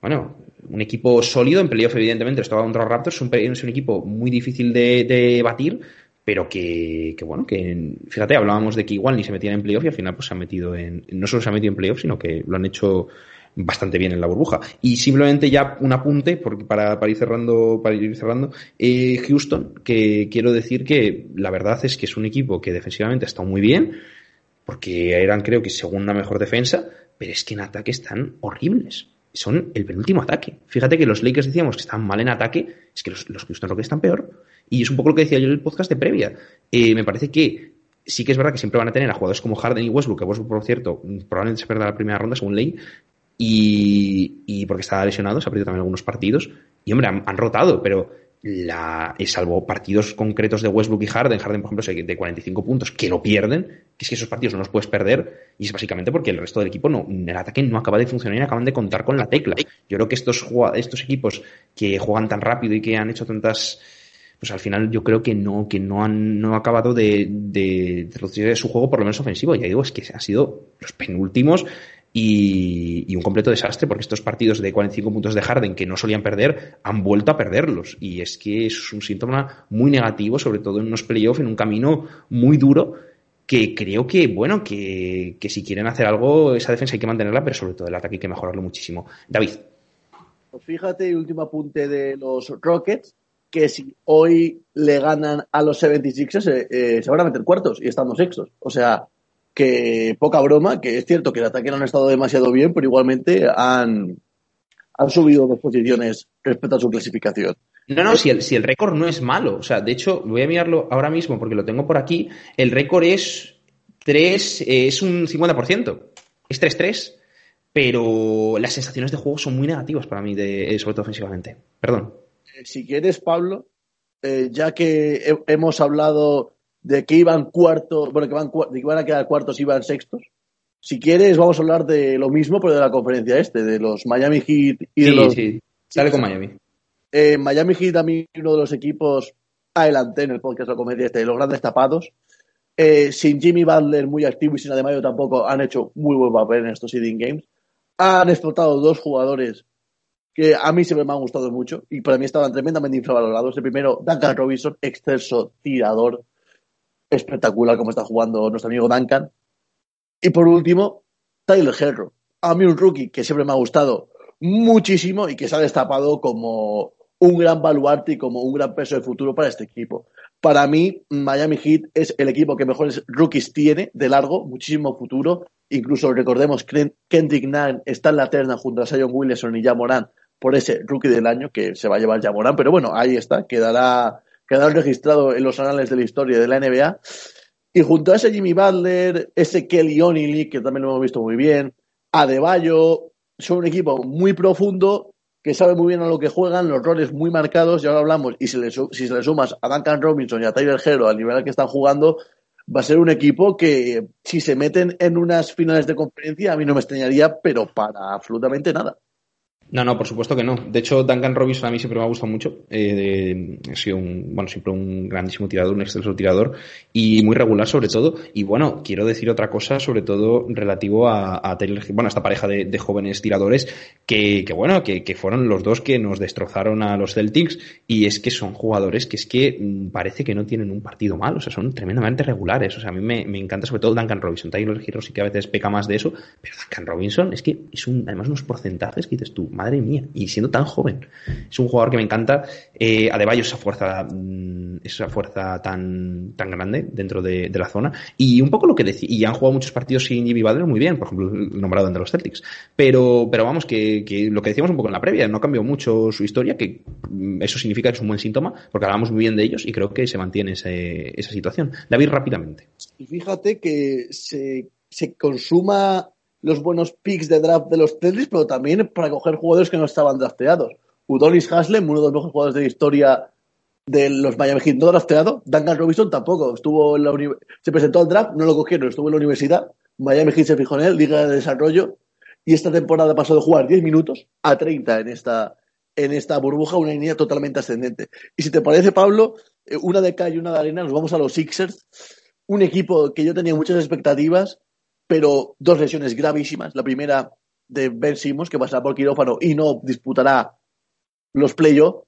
bueno, un equipo sólido en playoff, evidentemente, estaba contra los Raptors, es un, equipo muy difícil de, batir, pero que, bueno, que fíjate, hablábamos de que igual ni se metían en playoff y al final pues se han metido en, no solo se han metido en playoff, sino que lo han hecho bastante bien en la burbuja. Y simplemente ya un apunte, porque para, para ir cerrando, para ir cerrando, eh, Houston, que quiero decir que la verdad es que es un equipo que defensivamente estado muy bien, porque eran creo que segunda mejor defensa, pero es que en ataque están horribles son el penúltimo ataque. Fíjate que los Lakers decíamos que están mal en ataque, es que los, los Houston Rockets están peor. Y es un poco lo que decía yo en el podcast de previa. Eh, me parece que sí que es verdad que siempre van a tener a jugadores como Harden y Westbrook, que Westbrook, por cierto, probablemente se perderá la primera ronda según ley, y, y porque está lesionado, se ha perdido también algunos partidos. Y hombre, han, han rotado, pero la, salvo partidos concretos de Westbrook y Harden, Harden, por ejemplo, de 45 puntos, que lo pierden, que es que esos partidos no los puedes perder, y es básicamente porque el resto del equipo no, el ataque no acaba de funcionar y acaban de contar con la tecla. Yo creo que estos, estos equipos que juegan tan rápido y que han hecho tantas, pues al final yo creo que no, que no han, no acabado de, de, de su juego, por lo menos ofensivo. Ya digo, es que han sido los penúltimos y, un completo desastre porque estos partidos de 45 puntos de Harden que no solían perder han vuelto a perderlos. Y es que es un síntoma muy negativo sobre todo en unos playoffs en un camino muy duro que creo que bueno que, que si quieren hacer algo esa defensa hay que mantenerla pero sobre todo el ataque hay que mejorarlo muchísimo. David. Pues fíjate último apunte de los Rockets que si hoy le ganan a los 76ers eh, eh, se van a meter cuartos y estando sextos. O sea que poca broma, que es cierto que el ataque no han estado demasiado bien, pero igualmente han, han subido dos posiciones respecto a su clasificación. No, no, si el, si el récord no es malo. O sea, de hecho, voy a mirarlo ahora mismo porque lo tengo por aquí. El récord es 3, eh, es un 50%. Es 3-3, pero las sensaciones de juego son muy negativas para mí, de, eh, sobre todo ofensivamente. Perdón. Eh, si quieres, Pablo, ya que hemos hablado de que iban cuartos, bueno, que, van, de que iban a quedar cuartos y iban sextos. Si quieres, vamos a hablar de lo mismo, pero de la conferencia este, de los Miami Heat y de los. Sí, sale con Miami. Eh, Miami Heat, a mí, uno de los equipos, adelante en el podcast de la comedia este, de los grandes tapados. Eh, sin Jimmy Butler muy activo y sin Ademayo tampoco, han hecho muy buen papel en estos seeding games. Han explotado dos jugadores que a mí siempre me han gustado mucho y para mí estaban tremendamente infravalorados. El primero, Duncan Robinson, exceso tirador, espectacular como está jugando nuestro amigo Duncan. Y por último, Tyler Herro. A mí un rookie que siempre me ha gustado muchísimo y que se ha destapado como un gran baluarte y como un gran peso de futuro para este equipo. Para mí, Miami Heat es el equipo que mejores rookies tiene de largo, muchísimo futuro. Incluso recordemos que Kendrick Nunn está en la terna junto a Sion Williamson y Jamoran por ese rookie del año que se va a llevar Jamoran, pero bueno, ahí está, quedará quedado registrado en los anales de la historia de la NBA. Y junto a ese Jimmy Butler, ese Kelly Onily, que también lo hemos visto muy bien, Adebayo, son un equipo muy profundo que sabe muy bien a lo que juegan, los roles muy marcados, ya lo hablamos, y si, le, si se le sumas a Duncan Robinson y a Tyler Hero al nivel al que están jugando, va a ser un equipo que si se meten en unas finales de conferencia a mí no me extrañaría, pero para absolutamente nada. No, no, por supuesto que no. De hecho, Duncan Robinson a mí siempre me ha gustado mucho. Eh, sido un, bueno, siempre un grandísimo tirador, un excelso tirador y muy regular sobre todo. Y bueno, quiero decir otra cosa, sobre todo relativo a, a bueno, a esta pareja de, jóvenes tiradores que, que bueno, que, que, fueron los dos que nos destrozaron a los Celtics y es que son jugadores que es que mm, parece que no tienen un partido mal, o sea, son tremendamente regulares. O sea, a mí me, me encanta sobre todo Duncan Robinson. Taylor Hero sí que a veces peca más de eso, pero Duncan Robinson es que es un, además unos porcentajes que dices tú, madre mía, y siendo tan joven. Es un jugador que me encanta. Eh, Adebayo, esa fuerza, mm, esa fuerza tan, tan grande dentro de, la zona. Y un poco lo que decía, y han jugado muchos partidos sin Jimmy muy bien, por ejemplo, nombrado entre los Celtics. Pero, pero vamos, que, que lo que decíamos un poco en la previa, no cambió mucho su historia, que mm, eso significa que es un buen síntoma, porque hablamos muy bien de ellos y creo que se mantiene ese- esa situación. David, rápidamente. Y fíjate que se, se consuma los buenos picks de draft de los Celtics, pero también para coger jugadores que no estaban drafteados. Udonis Haslem, uno de los mejores jugadores de la historia de los Miami Heat, no drafteado. Duncan Robinson tampoco. Estuvo en la se presentó al draft, no lo cogieron, estuvo en la universidad. Miami Heat se fijó en él, Liga de Desarrollo. Y esta temporada pasó de jugar 10 minutos a 30 en esta, en esta burbuja, una línea totalmente ascendente. Y si te parece, Pablo, eh, una de cal y una de arena, nos vamos a los Sixers un equipo que yo tenía muchas expectativas, pero dos lesiones gravísimas. La primera de Ben Simmons, que pasará por quirófano y no disputará los playoffs.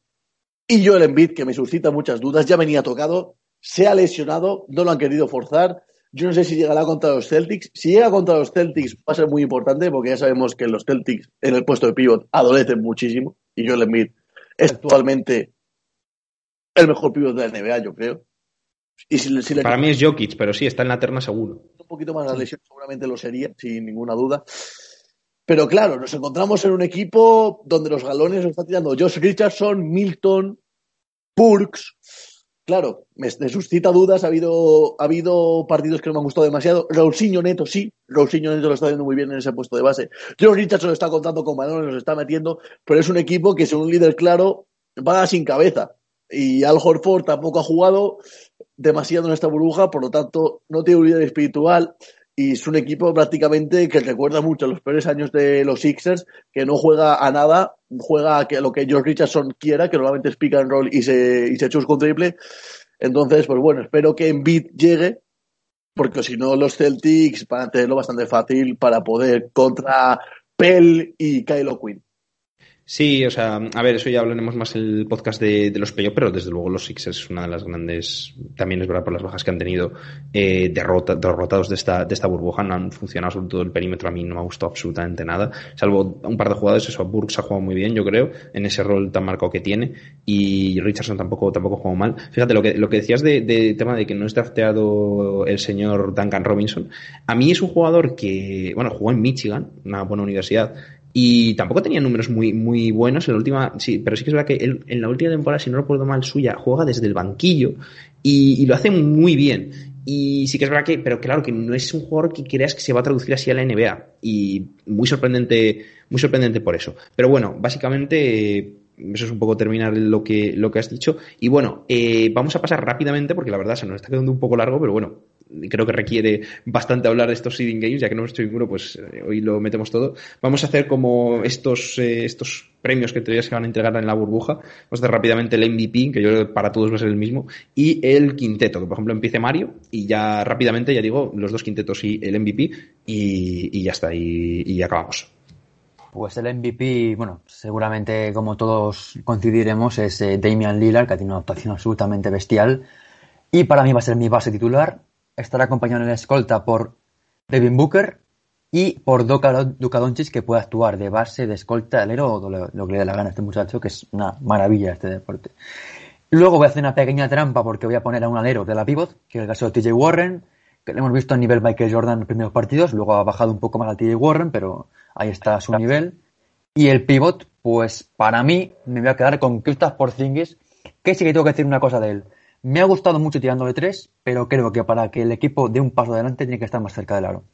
Y Joel Embiid, que me suscita muchas dudas, ya venía tocado, se ha lesionado, no lo han querido forzar. Yo no sé si llegará contra los Celtics. Si llega contra los Celtics va a ser muy importante porque ya sabemos que los Celtics en el puesto de pivot adolecen muchísimo y Joel Embiid es actualmente el mejor pivot de la NBA, yo creo. Y si, le Para mí es Jokic, pero sí, está en la terna seguro. Un poquito más la lesión, seguramente lo sería, sin ninguna duda. Pero claro, nos encontramos en un equipo donde los galones los está tirando Josh Richardson, Milton, Purks. Claro, me, me suscita dudas. Ha habido, ha habido partidos que no me han gustado demasiado. Raulsinho Neto, sí. Raulsinho Neto lo está haciendo muy bien en ese puesto de base. Josh Richardson está contando con balones, los está metiendo. Pero es un equipo que, según un líder claro, va sin cabeza. Y Al Horford tampoco ha jugado demasiado en esta burbuja, por lo tanto, no tiene un líder espiritual y es un equipo prácticamente que recuerda mucho a los peores años de los Sixers, que no juega a nada, juega a lo que George Richardson quiera, que normalmente es pick and roll y se, y se chusca un triple. Entonces, pues bueno, espero que Embiid llegue, porque si no, los Celtics van a tenerlo bastante fácil para poder contra Pell y Kylo Quinn. Sí, o sea, a ver, eso ya hablaremos más el podcast de, de los playoffs, pero desde luego los Sixers es una de las grandes, también es verdad por las bajas que han tenido, eh, derrota, derrotados de esta, de esta burbuja, no han funcionado sobre todo el perímetro, a mí no me ha gustado absolutamente nada, salvo un par de jugadores, eso, Burks ha jugado muy bien, yo creo, en ese rol tan marcado que tiene, y Richardson tampoco, tampoco jugó mal. Fíjate, lo que, lo que decías de, de tema de que no es drafteado el señor Duncan Robinson, a mí es un jugador que, bueno, jugó en Michigan, una buena universidad, y tampoco tenía números muy, muy buenos en la última, sí, pero sí que es verdad que en la última temporada, si no recuerdo mal, suya, juega desde el banquillo y, y lo hace muy bien. Y sí que es verdad que, pero claro, que no es un jugador que creas que se va a traducir así a la NBA. Y muy sorprendente, muy sorprendente por eso. Pero bueno, básicamente, eso es un poco terminar lo que, lo que has dicho. Y bueno, eh, vamos a pasar rápidamente, porque la verdad se nos está quedando un poco largo, pero bueno, creo que requiere bastante hablar de estos seeding games, ya que no estoy seguro, pues eh, hoy lo metemos todo. Vamos a hacer como estos, eh, estos premios que todavía se van a entregar en la burbuja. Vamos a hacer rápidamente el MVP, que yo para todos va a ser el mismo, y el quinteto, que por ejemplo empiece Mario, y ya rápidamente, ya digo, los dos quintetos y el MVP, y, ya está, y, acabamos. Pues el MVP, bueno, seguramente como todos coincidiremos, es eh, Damian Lillard, que tiene una actuación absolutamente bestial. Y para mí va a ser mi base titular. Estará acompañado en la escolta por Devin Booker y por Luka Doncic, que puede actuar de base, de escolta, alero o lo, lo que le dé la gana a este muchacho, que es una maravilla este deporte. Luego voy a hacer una pequeña trampa porque voy a poner a un alero de la pivot, que es el caso de TJ Warren, que lo hemos visto a nivel Michael Jordan en los primeros partidos, luego ha bajado un poco más a TJ Warren, pero ahí está su nivel. Y el pivot, pues para mí me voy a quedar con Kristaps Porzingis, que sí que tengo que decir una cosa de él. Me ha gustado mucho tirando de tres, pero creo que para que el equipo dé un paso adelante tiene que estar más cerca del aro.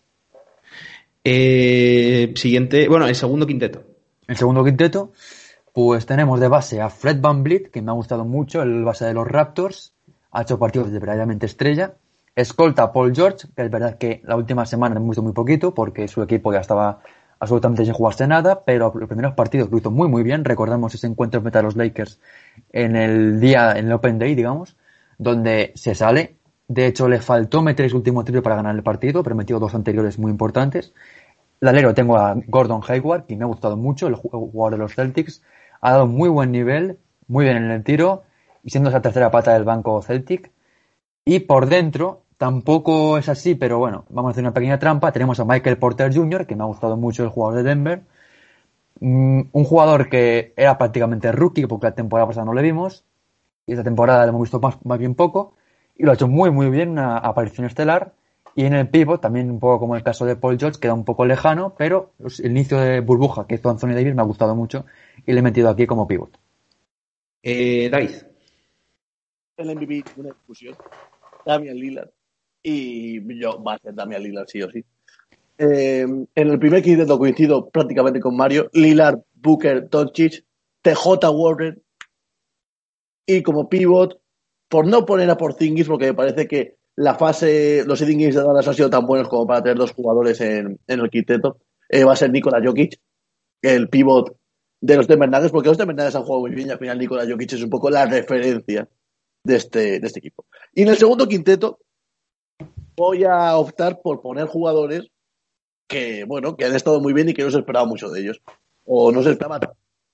Eh, siguiente, bueno, el segundo quinteto. El segundo quinteto, pues tenemos de base a Fred Van Vliet, que me ha gustado mucho, el base de los Raptors, ha hecho partidos de verdaderamente estrella. Escolta a Paul George, que es verdad que la última semana hemos visto muy poquito, porque su equipo ya estaba absolutamente sin jugarse nada, pero los primeros partidos lo hizo muy muy bien. Recordamos ese encuentro frente a los Lakers en el día, en el Open Day, digamos, donde se sale. De hecho, le faltó meter ese último triple para ganar el partido, pero metió dos anteriores muy importantes. El alero tengo a Gordon Hayward, que me ha gustado mucho, el jugador de los Celtics. Ha dado muy buen nivel, muy bien en el tiro, y siendo esa tercera pata del banco Celtic. Y por dentro, tampoco es así, pero bueno, vamos a hacer una pequeña trampa. Tenemos a Michael Porter Jr., que me ha gustado mucho el jugador de Denver. mm, un jugador que era prácticamente rookie, porque la temporada pasada no le vimos, y esta temporada le hemos visto más, más bien poco, y lo ha hecho muy, muy bien, una aparición estelar. Y en el pivot, también un poco como el caso de Paul George, queda un poco lejano, pero el inicio de burbuja que hizo Anthony Davis me ha gustado mucho y le he metido aquí como pivot. Eh, David. El MVP, una discusión. Damian Lillard. Y yo, va a ser Damian Lillard, sí o sí. Eh, en el primer quinteto coincido prácticamente con Mario. Lillard, Booker, Doncic, TJ Warren. Y como pivot, por no poner a Porzingis, porque me parece que la fase, los seeding games de Dallas han sido tan buenos como para tener dos jugadores en, en el quinteto, eh, va a ser Nikola Jokic, el pivot de los Denver Nuggets, porque los Denver Nuggets han jugado muy bien y al final Nikola Jokic es un poco la referencia de este, de este equipo. Y en el segundo quinteto voy a optar por poner jugadores que, bueno, que han estado muy bien y que no se esperaba mucho de ellos. O no se esperaba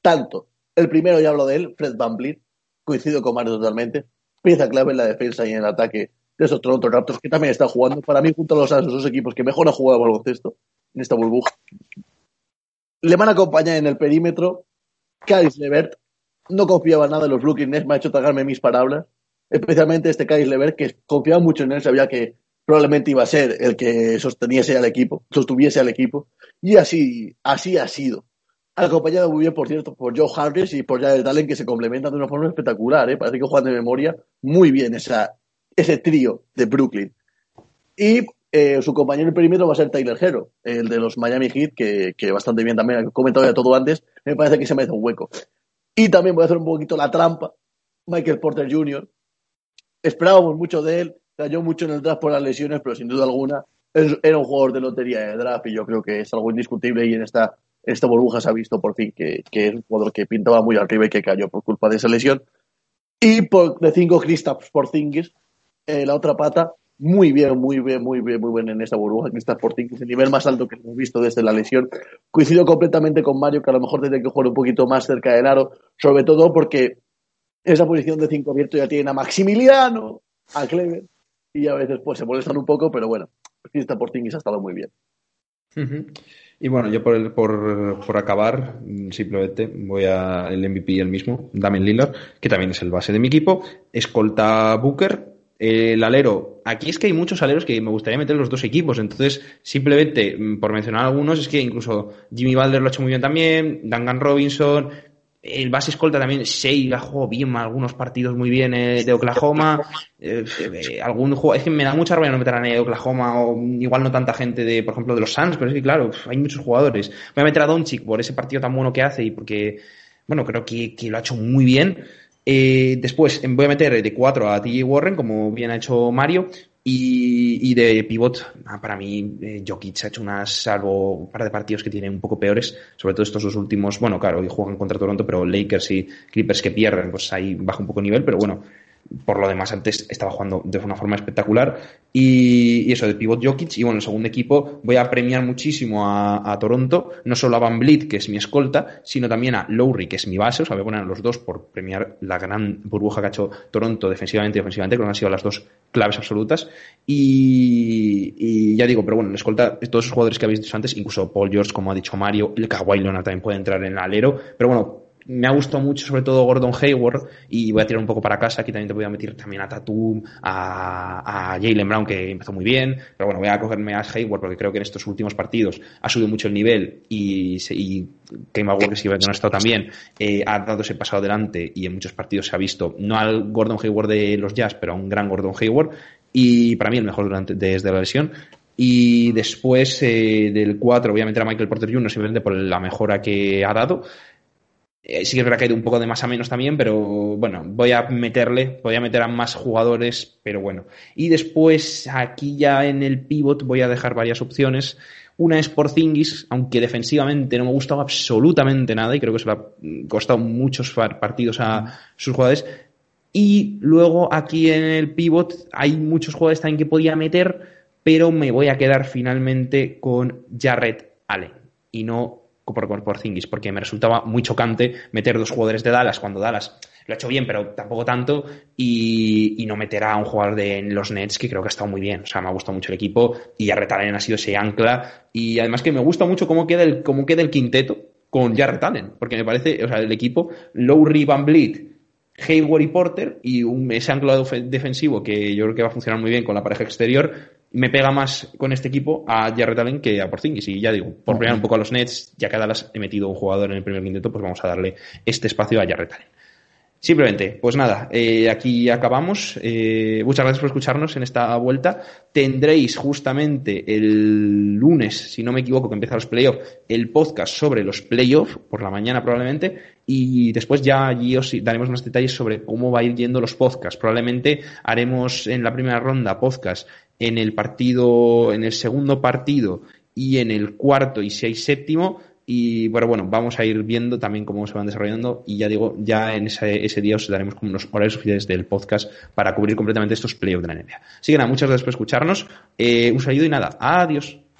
tanto. El primero, ya hablo de él, Fred Van Vliet, coincido con Mario totalmente. Pieza clave en la defensa y en el ataque de esos Toronto Raptors, que también están jugando, para mí, junto a los dos equipos que mejor han jugado al baloncesto en esta burbuja. Le van a acompañar en el perímetro Caris Levert. No confiaba nada en los Brooklyn Nets, me ha hecho tragarme mis palabras. Especialmente este Caris Levert, que confiaba mucho en él, sabía que probablemente iba a ser el que sosteniese al equipo, sostuviese al equipo. Y así, así ha sido. Acompañado muy bien, por cierto, por Joe Harris y por Jared Allen, que se complementan de una forma espectacular. ¿eh? Parece que juegan de memoria muy bien esa, ese trío de Brooklyn. Y eh, su compañero en va a ser Tyler Hero, el de los Miami Heat, que, que bastante bien también, he comentado ya todo antes, me parece que se me hace un hueco. Y también voy a hacer un poquito la trampa, Michael Porter Jr. Esperábamos mucho de él, cayó mucho en el draft por las lesiones, pero sin duda alguna era un jugador de lotería de draft y yo creo que es algo indiscutible y en esta, esta burbuja se ha visto por fin que, que es un jugador que pintaba muy arriba y que cayó por culpa de esa lesión. Y por, de cinco Kristaps Porzingis, eh, la otra pata, muy bien, muy bien, muy bien, muy bien en esta burbuja, Kristaps Porzingis, el nivel más alto que hemos visto desde la lesión. Coincido completamente con Mario, que a lo mejor tiene que jugar un poquito más cerca del aro, sobre todo porque esa posición de cinco abierto ya tiene a Maximiliano, a Clever, y a veces pues se molestan un poco, pero bueno, Kristaps Porzingis ha estado muy bien. Y bueno, yo por, el, por, por, acabar, simplemente voy a el MVP el mismo, Damien Lillard, que también es el base de mi equipo, escolta Booker, el alero, aquí es que hay muchos aleros que me gustaría meter los dos equipos, entonces simplemente por mencionar algunos es que incluso Jimmy Balder lo ha hecho muy bien también, Duncan Robinson, el base escolta también, Shea jugó bien algunos partidos muy bien eh, de Oklahoma. Eh, eh, algún juego, es que me da mucha rabia no meter a nadie de Oklahoma o igual no tanta gente de, por ejemplo, de los Suns, pero es que claro, hay muchos jugadores. Voy a meter a Doncic por ese partido tan bueno que hace y porque, bueno, creo que, que lo ha hecho muy bien. después voy a meter de 4 a TJ Warren, como bien ha hecho Mario. Y, y, de pivot, ah, para mí, eh, Jokic ha hecho unas, salvo un par de partidos que tiene un poco peores, sobre todo estos dos últimos, bueno, claro, hoy juegan contra Toronto, pero Lakers y Clippers que pierden, pues ahí baja un poco el nivel, pero bueno, por lo demás antes estaba jugando de una forma espectacular. Y, eso de pivot Jokic y bueno el segundo equipo voy a premiar muchísimo a, Toronto no solo a Van Vliet que es mi escolta sino también a Lowry que es mi base. O sea voy a poner a los dos por premiar la gran burbuja que ha hecho Toronto defensivamente y ofensivamente que han sido las dos claves absolutas. Y, ya digo pero bueno en escolta todos esos jugadores que habéis dicho antes incluso Paul George como ha dicho Mario el Kawhi Leonard también puede entrar en el alero. Pero bueno me ha gustado mucho sobre todo Gordon Hayward y voy a tirar un poco para casa, aquí también te voy a meter también a Tatum, a, Jalen Brown que empezó muy bien, pero bueno, voy a cogerme a Hayward porque creo que en estos últimos partidos ha subido mucho el nivel y, y Kemba Walker que no ha estado también, eh, ha dado ese paso adelante y en muchos partidos se ha visto, no al Gordon Hayward de los Jazz, pero a un gran Gordon Hayward y para mí el mejor durante, desde la lesión. Y después eh, del 4 voy a meter a Michael Porter Jr. simplemente por la mejora que ha dado. Eh, sí que es verdad que ha ido un poco de más a menos también, pero bueno, voy a meterle, voy a meter a más jugadores, pero bueno. Y después aquí ya en el pivot voy a dejar varias opciones. Una es por Zingis, aunque defensivamente no me gustaba absolutamente nada y creo que se le ha costado muchos partidos a sus jugadores. Y luego aquí en el pivot hay muchos jugadores también que podía meter, pero me voy a quedar finalmente con Jarrett Allen y no por, por, por porque me resultaba muy chocante meter dos jugadores de Dallas cuando Dallas lo ha hecho bien, pero tampoco tanto, y, no meter a un jugador de los Nets que creo que ha estado muy bien. O sea, me ha gustado mucho el equipo y Retalen ha sido ese ancla. Y además que me gusta mucho cómo queda el, cómo queda el quinteto, con Jarrett Allen, porque me parece, o sea, el equipo Lowry Van Vliet, Hayward y Porter y un, ese anclado defensivo que yo creo que va a funcionar muy bien con la pareja exterior, me pega más con este equipo a Jarrett Allen que a Porzingis. Y ya digo, por premiar un poco a los Nets, ya que a Dallas he metido un jugador en el primer quinteto, pues vamos a darle este espacio a Jarrett Allen. Simplemente, pues nada, eh, aquí acabamos. Eh, muchas gracias por escucharnos en esta vuelta. Tendréis justamente el lunes, si no me equivoco, que empieza los playoffs, el podcast sobre los playoffs, por la mañana probablemente, y después ya allí os daremos más detalles sobre cómo va a ir yendo los podcasts. Probablemente haremos en la primera ronda podcast en el partido, en el segundo partido y en el cuarto y si hay séptimo y bueno, bueno, vamos a ir viendo también cómo se van desarrollando y ya digo, ya en ese, ese día os daremos como unos horarios oficiales del podcast para cubrir completamente estos playoffs de la NBA. Así que nada, muchas gracias por escucharnos. Eh, un saludo y nada, adiós.